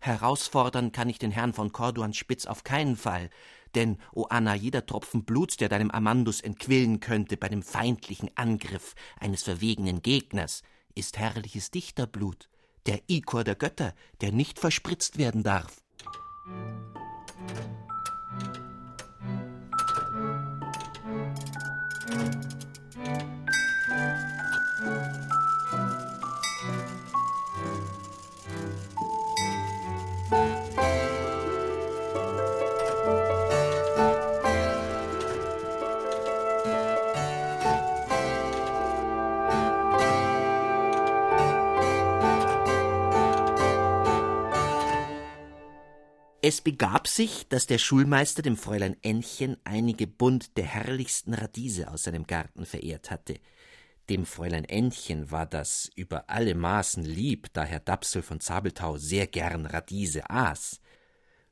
Herausfordern kann ich den Herrn von Corduan Spitz auf keinen Fall, denn, o Anna, jeder Tropfen Bluts, der deinem Amandus entquillen könnte bei dem feindlichen Angriff eines verwegenen Gegners, ist herrliches Dichterblut, der Ikor der Götter, der nicht verspritzt werden darf. Thank you. Es begab sich, dass der Schulmeister dem Fräulein Ännchen einige Bund der herrlichsten Radiese aus seinem Garten verehrt hatte. Dem Fräulein Ännchen war das über alle Maßen lieb, da Herr Dapsel von Zabelthau sehr gern Radiese aß.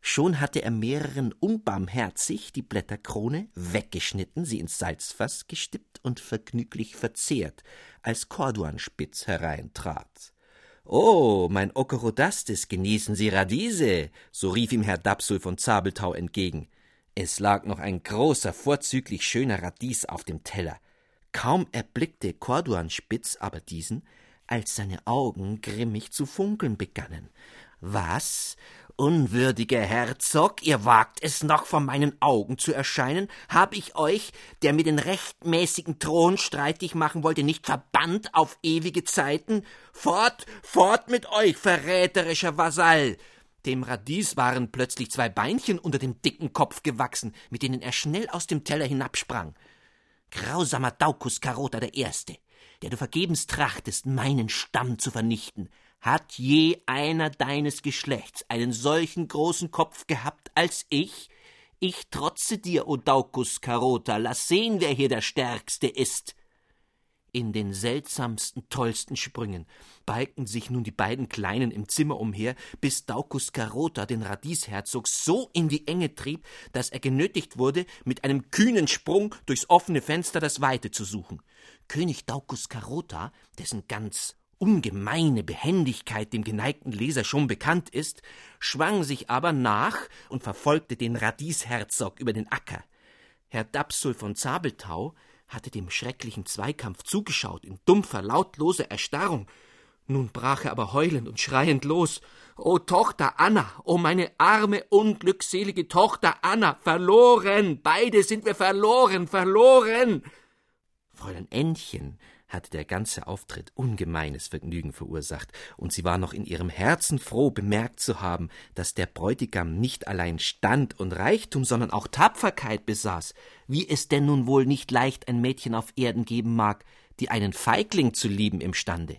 Schon hatte er mehreren unbarmherzig die Blätterkrone weggeschnitten, sie ins Salzfass gestippt und vergnüglich verzehrt, als Corduanspitz hereintrat. Oh, mein Okerodastes, genießen Sie Radiese, so rief ihm Herr Dapsul von Zabelthau entgegen. Es lag noch ein großer, vorzüglich schöner Radies auf dem Teller. Kaum erblickte Corduanspitz aber diesen, als seine Augen grimmig zu funkeln begannen. Was? Unwürdiger Herzog, ihr wagt es noch vor meinen Augen zu erscheinen? Hab ich euch, der mir den rechtmäßigen Thron streitig machen wollte, nicht verbannt auf ewige Zeiten? Fort, fort mit euch, verräterischer Vasall! Dem Radies waren plötzlich zwei Beinchen unter dem dicken Kopf gewachsen, mit denen er schnell aus dem Teller hinabsprang. Grausamer Daucus Carota der Erste, der du vergebens trachtest, meinen Stamm zu vernichten, hat je einer deines Geschlechts einen solchen großen Kopf gehabt als ich? Ich trotze dir, O Daucus Carota, lass sehen, wer hier der Stärkste ist. In den seltsamsten, tollsten Sprüngen balgten sich nun die beiden Kleinen im Zimmer umher, bis Daucus Carota den Radiesherzog so in die Enge trieb, dass er genötigt wurde, mit einem kühnen Sprung durchs offene Fenster das Weite zu suchen. König Daucus Carota, dessen ganz ungemeine Behendigkeit dem geneigten Leser schon bekannt ist, schwang sich aber nach und verfolgte den Radiesherzog über den Acker. Herr Dapsul von Zabelthau hatte dem schrecklichen Zweikampf zugeschaut in dumpfer, lautloser Erstarrung. Nun brach er aber heulend und schreiend los. O Tochter Anna, o meine arme, unglückselige Tochter Anna, verloren, beide sind wir verloren, verloren. Fräulein Ännchen hatte der ganze Auftritt ungemeines Vergnügen verursacht, und sie war noch in ihrem Herzen froh, bemerkt zu haben, dass der Bräutigam nicht allein Stand und Reichtum, sondern auch Tapferkeit besaß, wie es denn nun wohl nicht leicht ein Mädchen auf Erden geben mag, die einen Feigling zu lieben imstande.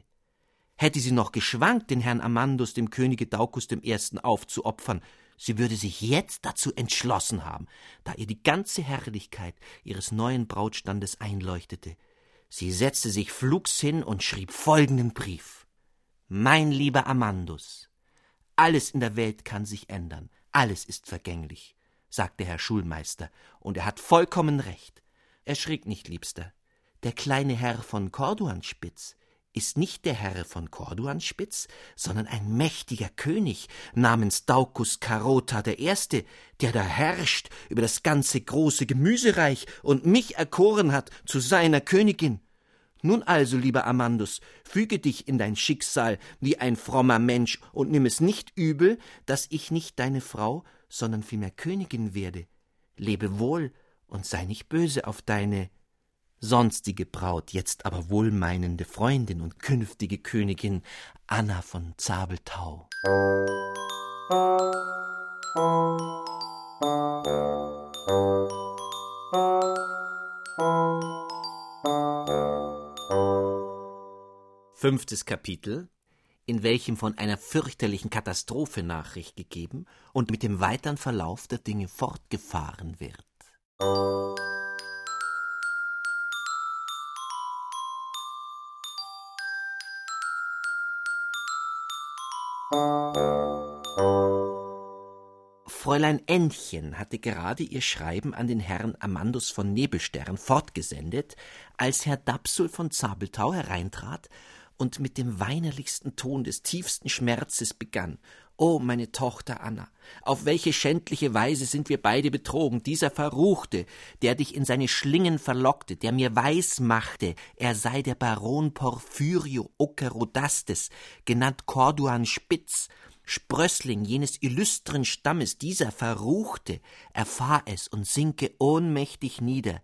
Hätte sie noch geschwankt, den Herrn Amandus dem Könige Daucus Ersten aufzuopfern, sie würde sich jetzt dazu entschlossen haben, da ihr die ganze Herrlichkeit ihres neuen Brautstandes einleuchtete, Sie setzte sich flugs hin und schrieb folgenden Brief. Mein lieber Amandus, alles in der Welt kann sich ändern, alles ist vergänglich, sagte Herr Schulmeister, und er hat vollkommen recht. Erschrick nicht, Liebster. Der kleine Herr von Corduanspitz ist nicht der Herr von Corduanspitz, sondern ein mächtiger König namens Daucus Carota der Erste, der da herrscht über das ganze große Gemüsereich und mich erkoren hat zu seiner Königin. Nun also, lieber Amandus, füge dich in dein Schicksal wie ein frommer Mensch und nimm es nicht übel, dass ich nicht deine Frau, sondern vielmehr Königin werde. Lebe wohl und sei nicht böse auf deine sonstige Braut, jetzt aber wohlmeinende Freundin und künftige Königin Anna von Zabeltau. Fünftes Kapitel, in welchem von einer fürchterlichen Katastrophe Nachricht gegeben und mit dem weiteren Verlauf der Dinge fortgefahren wird. Fräulein Ännchen hatte gerade ihr Schreiben an den Herrn Amandus von Nebelstern fortgesendet, als Herr Dapsul von Zabeltau hereintrat und mit dem weinerlichsten Ton des tiefsten Schmerzes begann. O meine Tochter Anna, auf welche schändliche Weise sind wir beide betrogen, dieser Verruchte, der dich in seine Schlingen verlockte, der mir weiß machte, er sei der Baron Porphyrio Okerodastes, genannt Corduan Spitz, Sprössling jenes illustren Stammes, dieser Verruchte, erfahr es und sinke ohnmächtig nieder.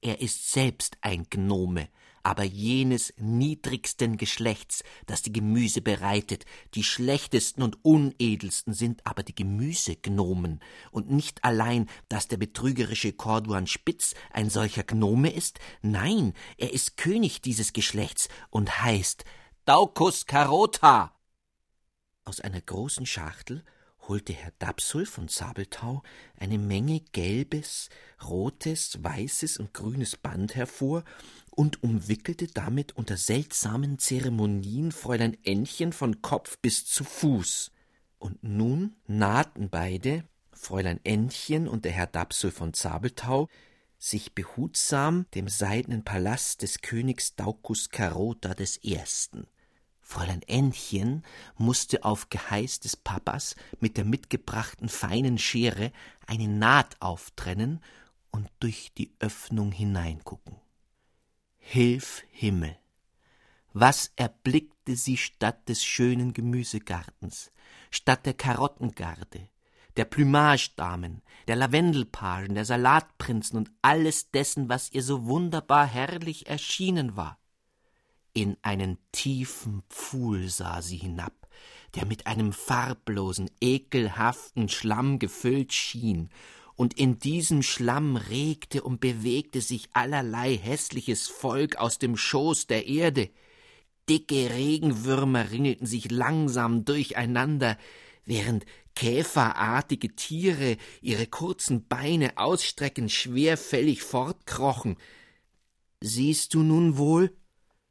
Er ist selbst ein Gnome, aber jenes niedrigsten Geschlechts, das die Gemüse bereitet, die schlechtesten und unedelsten sind aber die Gemüsegnomen, und nicht allein, dass der betrügerische Corduan Spitz ein solcher Gnome ist, nein, er ist König dieses Geschlechts und heißt Daucus Carota. Aus einer großen Schachtel holte Herr Dapsul von Sabeltau eine Menge gelbes, rotes, weißes und grünes Band hervor und umwickelte damit unter seltsamen Zeremonien Fräulein Ännchen von Kopf bis zu Fuß. Und nun nahten beide, Fräulein Ännchen und der Herr Dapsul von Zabeltau, sich behutsam dem seidenen Palast des Königs Daucus Carota des Ersten. Fräulein Ännchen musste auf Geheiß des Papas mit der mitgebrachten feinen Schere eine Naht auftrennen und durch die Öffnung hineingucken. Hilf Himmel! Was erblickte sie statt des schönen Gemüsegartens, statt der Karottengarde, der Plümagedamen, der Lavendelpagen, der Salatprinzen und alles dessen, was ihr so wunderbar herrlich erschienen war? In einen tiefen Pfuhl sah sie hinab, der mit einem farblosen, ekelhaften Schlamm gefüllt schien und in diesem Schlamm regte und bewegte sich allerlei hässliches Volk aus dem Schoß der Erde. Dicke Regenwürmer ringelten sich langsam durcheinander, während käferartige Tiere ihre kurzen Beine ausstreckend schwerfällig fortkrochen. Siehst du nun wohl,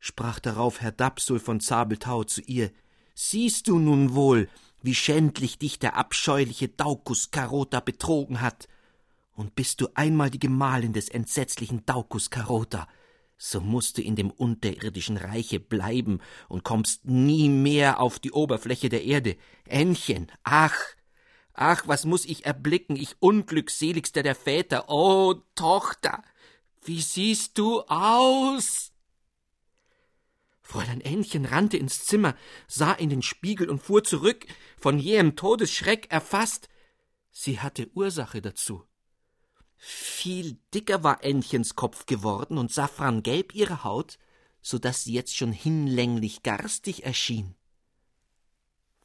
sprach darauf Herr Dapsul von Zabeltau zu ihr, siehst du nun wohl, wie schändlich dich der abscheuliche Daucus Carota betrogen hat. Und bist du einmal die Gemahlin des entsetzlichen Daucus Carota, so musst du in dem unterirdischen Reiche bleiben und kommst nie mehr auf die Oberfläche der Erde. Ännchen, ach, ach, was muss ich erblicken, ich unglückseligster der Väter, o oh, Tochter, wie siehst du aus? Fräulein Ännchen rannte ins Zimmer, sah in den Spiegel und fuhr zurück, von jähem Todesschreck erfasst. Sie hatte Ursache dazu. Viel dicker war Ännchens Kopf geworden und safrangelb ihre Haut, so dass sie jetzt schon hinlänglich garstig erschien.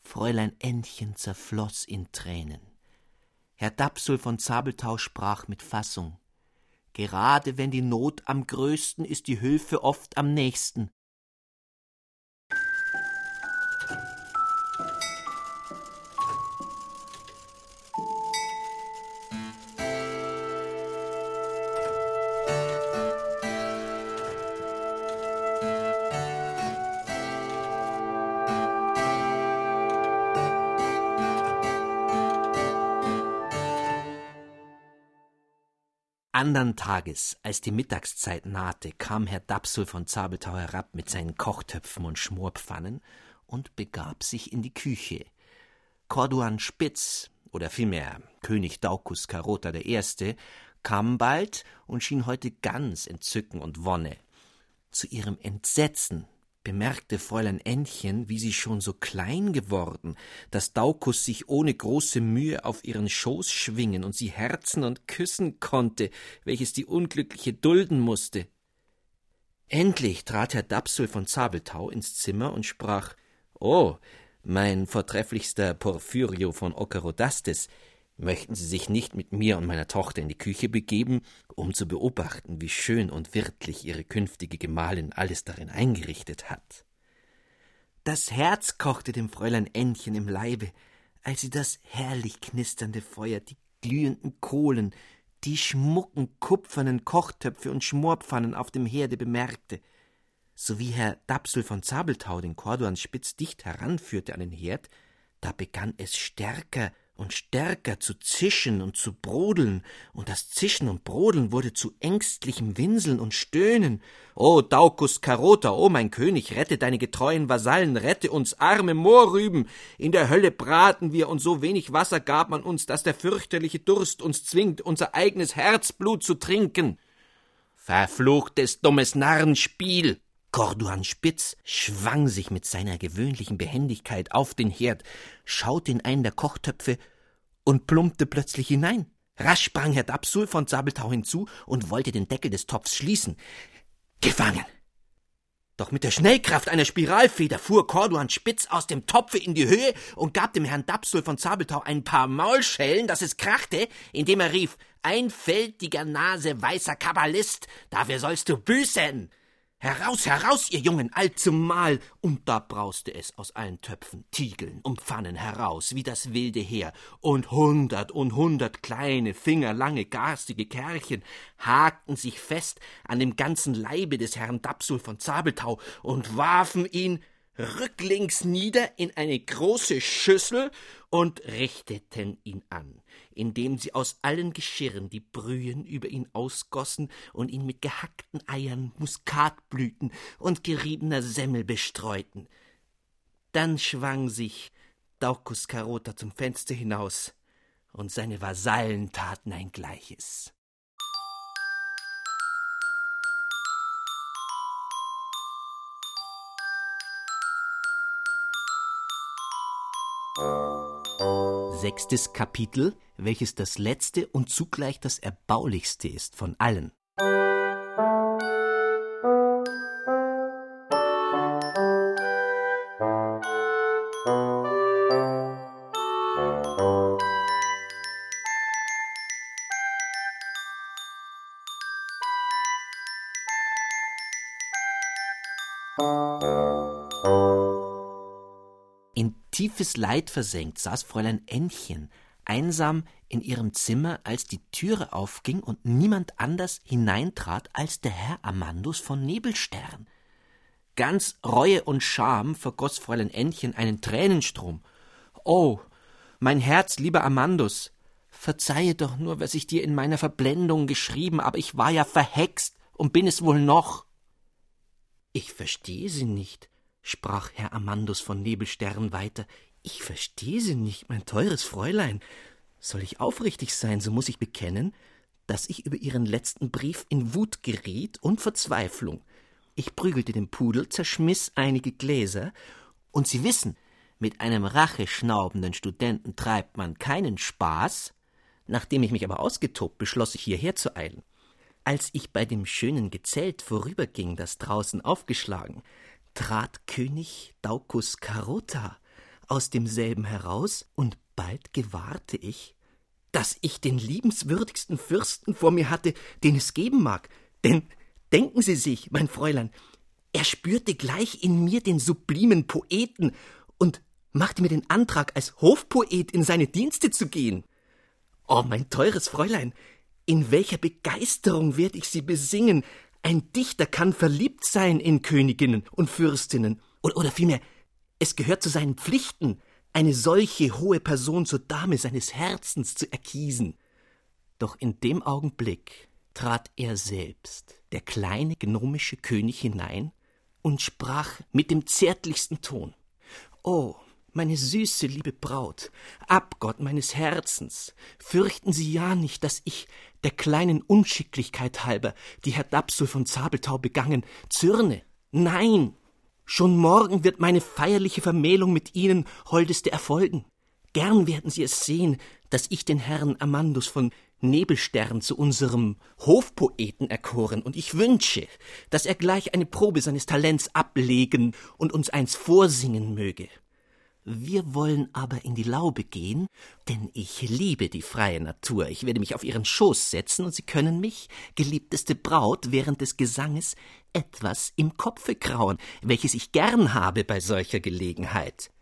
Fräulein Ännchen zerfloß in Tränen. Herr Dapsul von Zabeltau sprach mit Fassung. Gerade wenn die Not am größten ist die Hülfe oft am nächsten. Andern Tages, als die Mittagszeit nahte, kam Herr Dapsul von Zabeltau herab mit seinen Kochtöpfen und Schmorpfannen und begab sich in die Küche. Corduan Spitz, oder vielmehr König Daucus Carota I., kam bald und schien heute ganz Entzücken und Wonne. Zu ihrem Entsetzen bemerkte Fräulein Ännchen, wie sie schon so klein geworden, dass Daukus sich ohne große Mühe auf ihren Schoß schwingen und sie herzen und küssen konnte, welches die Unglückliche dulden musste. Endlich trat Herr Dapsul von Zabeltau ins Zimmer und sprach Oh, mein vortrefflichster Porphyrio von Okerodastes, möchten Sie sich nicht mit mir und meiner Tochter in die Küche begeben, um zu beobachten, wie schön und wirtlich Ihre künftige Gemahlin alles darin eingerichtet hat? Das Herz kochte dem Fräulein Ännchen im Leibe, als sie das herrlich knisternde Feuer, die glühenden Kohlen, die schmucken kupfernen Kochtöpfe und Schmorpfannen auf dem Herde bemerkte. So wie Herr Dapsel von Zabeltau den Corduans spitz dicht heranführte an den Herd, da begann es stärker und stärker zu zischen und zu brodeln, und das Zischen und Brodeln wurde zu ängstlichem Winseln und Stöhnen. O Daucus Carota, o mein König, rette deine getreuen Vasallen, rette uns arme Moorrüben. In der Hölle braten wir, und so wenig Wasser gab man uns, dass der fürchterliche Durst uns zwingt, unser eigenes Herzblut zu trinken. Verfluchtes dummes Narrenspiel! Corduan Spitz schwang sich mit seiner gewöhnlichen Behendigkeit auf den Herd, schaute in einen der Kochtöpfe und plumpte plötzlich hinein. Rasch sprang Herr Dapsul von Sabeltau hinzu und wollte den Deckel des Topfs schließen. Gefangen! Doch mit der Schnellkraft einer Spiralfeder fuhr Corduan spitz aus dem Topfe in die Höhe und gab dem Herrn Dapsul von Zabeltau ein paar Maulschellen, dass es krachte, indem er rief, einfältiger Nase, weißer Kabbalist, dafür sollst du büßen! Heraus, heraus, ihr Jungen, allzumal! Und da brauste es aus allen Töpfen, Tiegeln und Pfannen heraus, wie das wilde Heer, und hundert und hundert kleine, fingerlange, garstige Kerlchen hakten sich fest an dem ganzen Leibe des Herrn Dapsul von Zabeltau und warfen ihn rücklings nieder in eine große Schüssel und richteten ihn an indem sie aus allen Geschirren die Brühen über ihn ausgossen und ihn mit gehackten Eiern, Muskatblüten und geriebener Semmel bestreuten. Dann schwang sich Daucus Carota zum Fenster hinaus, und seine Vasallen taten ein Gleiches. Sechstes Kapitel welches das letzte und zugleich das erbaulichste ist von allen. Tiefes Leid versenkt saß Fräulein Ännchen, einsam in ihrem Zimmer, als die Türe aufging und niemand anders hineintrat als der Herr Amandus von Nebelstern. Ganz Reue und Scham vergoß Fräulein Ännchen einen Tränenstrom. Oh, mein Herz, lieber Amandus, verzeihe doch nur, was ich dir in meiner Verblendung geschrieben, aber ich war ja verhext und bin es wohl noch. Ich verstehe Sie nicht, sprach Herr Amandus von Nebelstern weiter. Ich verstehe Sie nicht, mein teures Fräulein. Soll ich aufrichtig sein, so muss ich bekennen, dass ich über Ihren letzten Brief in Wut geriet und Verzweiflung. Ich prügelte den Pudel, zerschmiss einige Gläser, und Sie wissen, mit einem racheschnaubenden Studenten treibt man keinen Spaß. Nachdem ich mich aber ausgetobt, beschloss ich hierher zu eilen. Als ich bei dem schönen Gezelt vorüberging, das draußen aufgeschlagen, trat König Daucus Carota aus demselben heraus, und bald gewahrte ich, dass ich den liebenswürdigsten Fürsten vor mir hatte, den es geben mag. Denn denken Sie sich, mein Fräulein, er spürte gleich in mir den sublimen Poeten und machte mir den Antrag, als Hofpoet in seine Dienste zu gehen. Oh, mein teures Fräulein, in welcher Begeisterung werd ich Sie besingen. Ein Dichter kann verliebt sein in Königinnen und Fürstinnen. Oder, oder vielmehr, es gehört zu seinen Pflichten, eine solche hohe Person zur Dame seines Herzens zu erkiesen. Doch in dem Augenblick trat er selbst, der kleine gnomische König, hinein und sprach mit dem zärtlichsten Ton. Oh, meine süße, liebe Braut, Abgott meines Herzens, fürchten Sie ja nicht, dass ich der kleinen Unschicklichkeit halber, die Herr Dapsul von Zabeltau begangen, zürne. Nein, schon morgen wird meine feierliche Vermählung mit Ihnen, Holdeste, erfolgen. Gern werden Sie es sehen, dass ich den Herrn Amandus von Nebelstern zu unserem Hofpoeten erkoren, und ich wünsche, dass er gleich eine Probe seines Talents ablegen und uns eins vorsingen möge. Wir wollen aber in die Laube gehen, denn ich liebe die freie Natur. Ich werde mich auf Ihren Schoß setzen, und Sie können mich, geliebteste Braut, während des Gesanges etwas im Kopfe krauen, welches ich gern habe bei solcher Gelegenheit.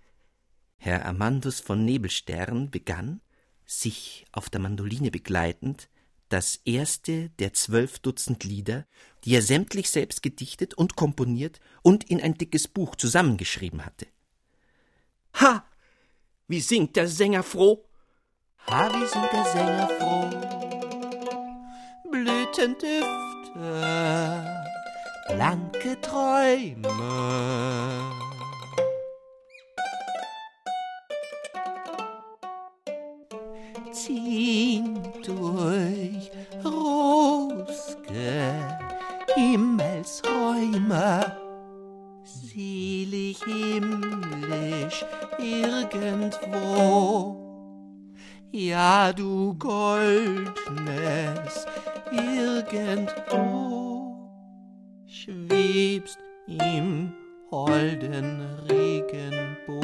Herr Amandus von Nebelstern begann, sich auf der Mandoline begleitend, das erste der zwölf Dutzend Lieder, die er sämtlich selbst gedichtet und komponiert und in ein dickes Buch zusammengeschrieben hatte. Ha! Wie singt der Sänger froh? Ha, wie singt der Sänger froh? Blütendüfte, blanke Träume. Ziehen durch Ruske Himmelsräume selig himmlisch irgendwo. Ja, du Goldnes irgendwo schwebst im holden Regenbogen.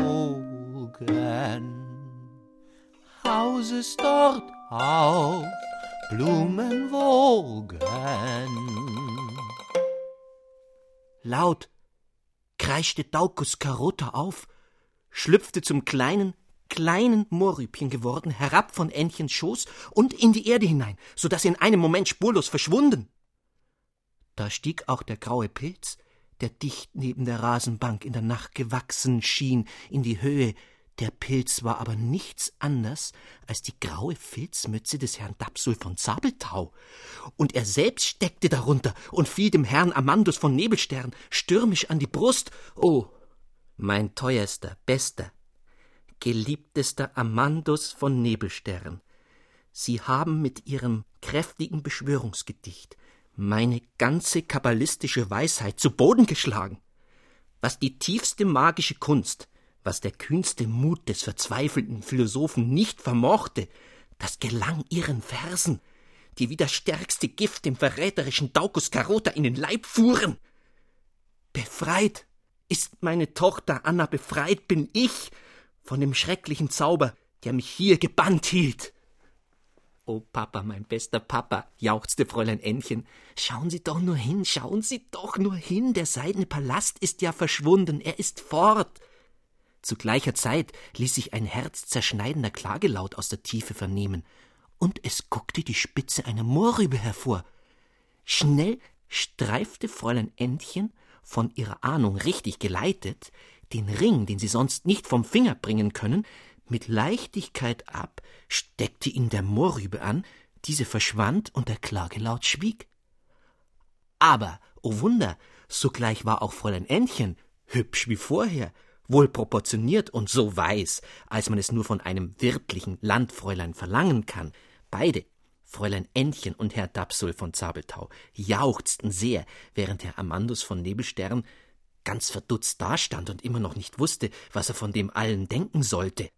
Hausest dort auf Blumenwogen. Laut kreischte Daucus Carota auf, schlüpfte zum kleinen, kleinen Mohrrübchen geworden, herab von Ännchens Schoß und in die Erde hinein, so dass er in einem Moment spurlos verschwunden. Da stieg auch der graue Pilz, der dicht neben der Rasenbank in der Nacht gewachsen schien, in die Höhe, der Pilz war aber nichts anders als die graue Filzmütze des Herrn Dapsul von Zabeltau. Und er selbst steckte darunter und fiel dem Herrn Amandus von Nebelstern stürmisch an die Brust. Oh, mein teuerster, bester, geliebtester Amandus von Nebelstern, Sie haben mit Ihrem kräftigen Beschwörungsgedicht meine ganze kabbalistische Weisheit zu Boden geschlagen. Was die tiefste magische Kunst was der kühnste Mut des verzweifelten Philosophen nicht vermochte, das gelang ihren Versen, die wie das stärkste Gift dem verräterischen Daucus Carota in den Leib fuhren. Befreit ist meine Tochter Anna, befreit bin ich von dem schrecklichen Zauber, der mich hier gebannt hielt. Oh Papa, mein bester Papa, jauchzte Fräulein Ännchen, schauen Sie doch nur hin, schauen Sie doch nur hin, der seidene Palast ist ja verschwunden, er ist fort. Zu gleicher Zeit ließ sich ein herzzerschneidender Klagelaut aus der Tiefe vernehmen, und es guckte die Spitze einer Mohrrübe hervor. Schnell streifte Fräulein Entchen, von ihrer Ahnung richtig geleitet, den Ring, den sie sonst nicht vom Finger bringen können, mit Leichtigkeit ab, steckte ihn der Mohrrübe an, diese verschwand und der Klagelaut schwieg. Aber, o oh Wunder, sogleich war auch Fräulein Entchen hübsch wie vorher, wohl proportioniert und so weiß, als man es nur von einem wirtlichen Landfräulein verlangen kann. Beide, Fräulein Ännchen und Herr Dapsul von Zabeltau, jauchzten sehr, während Herr Amandus von Nebelstern ganz verdutzt dastand und immer noch nicht wusste, was er von dem allen denken sollte.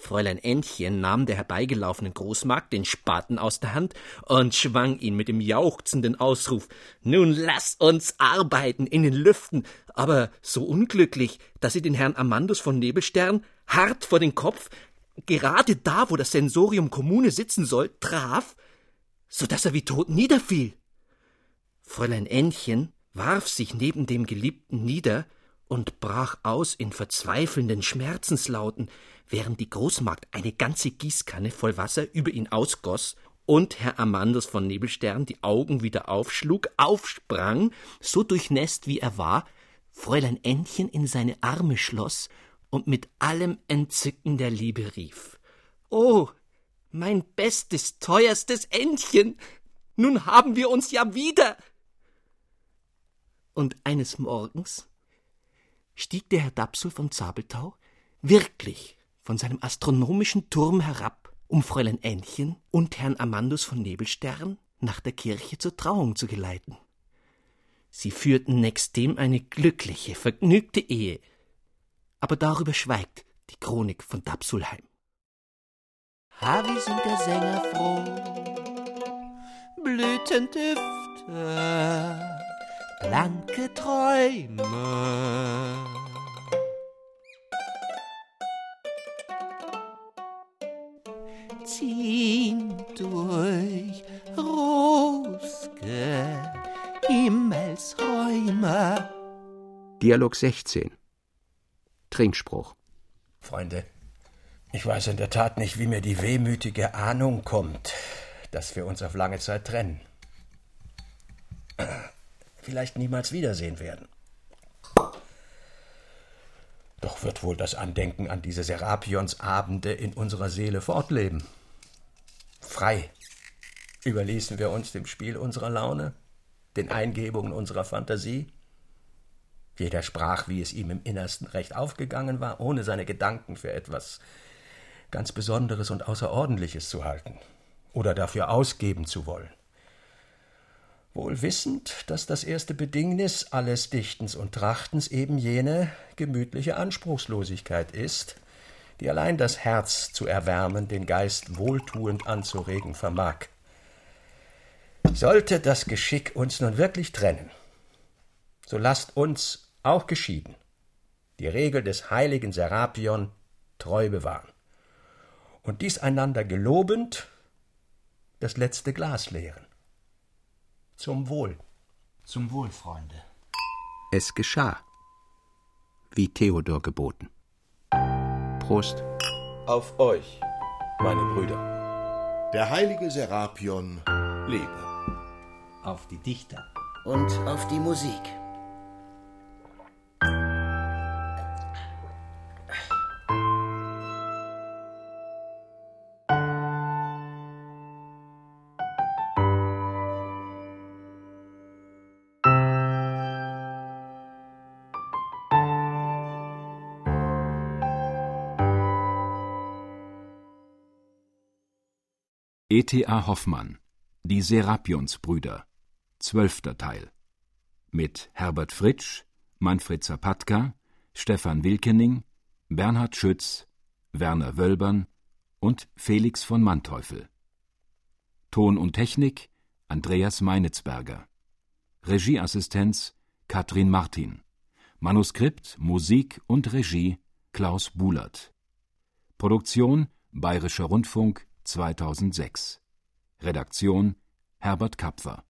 Fräulein Entchen nahm der herbeigelaufenen Großmagd den Spaten aus der Hand und schwang ihn mit dem jauchzenden Ausruf Nun lass uns arbeiten in den Lüften, aber so unglücklich, dass sie den Herrn Amandus von Nebelstern hart vor den Kopf, gerade da, wo das Sensorium Kommune sitzen soll, traf, so dass er wie tot niederfiel. Fräulein Ännchen warf sich neben dem Geliebten nieder und brach aus in verzweifelnden Schmerzenslauten, während die Großmagd eine ganze Gießkanne voll Wasser über ihn ausgoss und Herr Amandus von Nebelstern die Augen wieder aufschlug, aufsprang, so durchnässt wie er war, Fräulein Ännchen in seine Arme schloss und mit allem Entzücken der Liebe rief Oh, mein bestes, teuerstes Entchen, nun haben wir uns ja wieder. Und eines Morgens stieg der Herr Dapsul vom Zabeltau wirklich von seinem astronomischen Turm herab, um Fräulein Ännchen und Herrn Amandus von Nebelstern nach der Kirche zur Trauung zu geleiten. Sie führten nächstdem eine glückliche, vergnügte Ehe. Aber darüber schweigt die Chronik von Dapsulheim. Ha, wie sind der Sänger froh, Blütendüfte, blanke Träume. Ziehen durch Ruske Himmelsräume. Dialog 16 Trinkspruch Freunde, ich weiß in der Tat nicht, wie mir die wehmütige Ahnung kommt, dass wir uns auf lange Zeit trennen. Vielleicht niemals wiedersehen werden. Doch wird wohl das Andenken an diese Serapionsabende in unserer Seele fortleben. Frei überließen wir uns dem Spiel unserer Laune, den Eingebungen unserer Fantasie. Jeder sprach, wie es ihm im Innersten recht aufgegangen war, ohne seine Gedanken für etwas ganz Besonderes und Außerordentliches zu halten oder dafür ausgeben zu wollen. Wohl wissend, dass das erste Bedingnis alles Dichtens und Trachtens eben jene gemütliche Anspruchslosigkeit ist, die allein das Herz zu erwärmen, den Geist wohltuend anzuregen vermag. Sollte das Geschick uns nun wirklich trennen, so lasst uns auch geschieden die Regel des heiligen Serapion treu bewahren und dies einander gelobend das letzte Glas leeren. Zum Wohl. Zum Wohl, Freunde. Es geschah, wie Theodor geboten. Prost. Auf euch, meine Brüder. Der heilige Serapion lebe. Auf die Dichter. Und auf die Musik. E.T.A. Hoffmann Die Serapionsbrüder Zwölfter Teil mit Herbert Fritsch, Manfred Zapatka, Stefan Wilkening, Bernhard Schütz, Werner Wölbern und Felix von Manteuffel. Ton und Technik Andreas Meinitzberger. Regieassistenz Katrin Martin. Manuskript, Musik und Regie Klaus Bulert. Produktion Bayerischer Rundfunk 2006. Redaktion Herbert Kapfer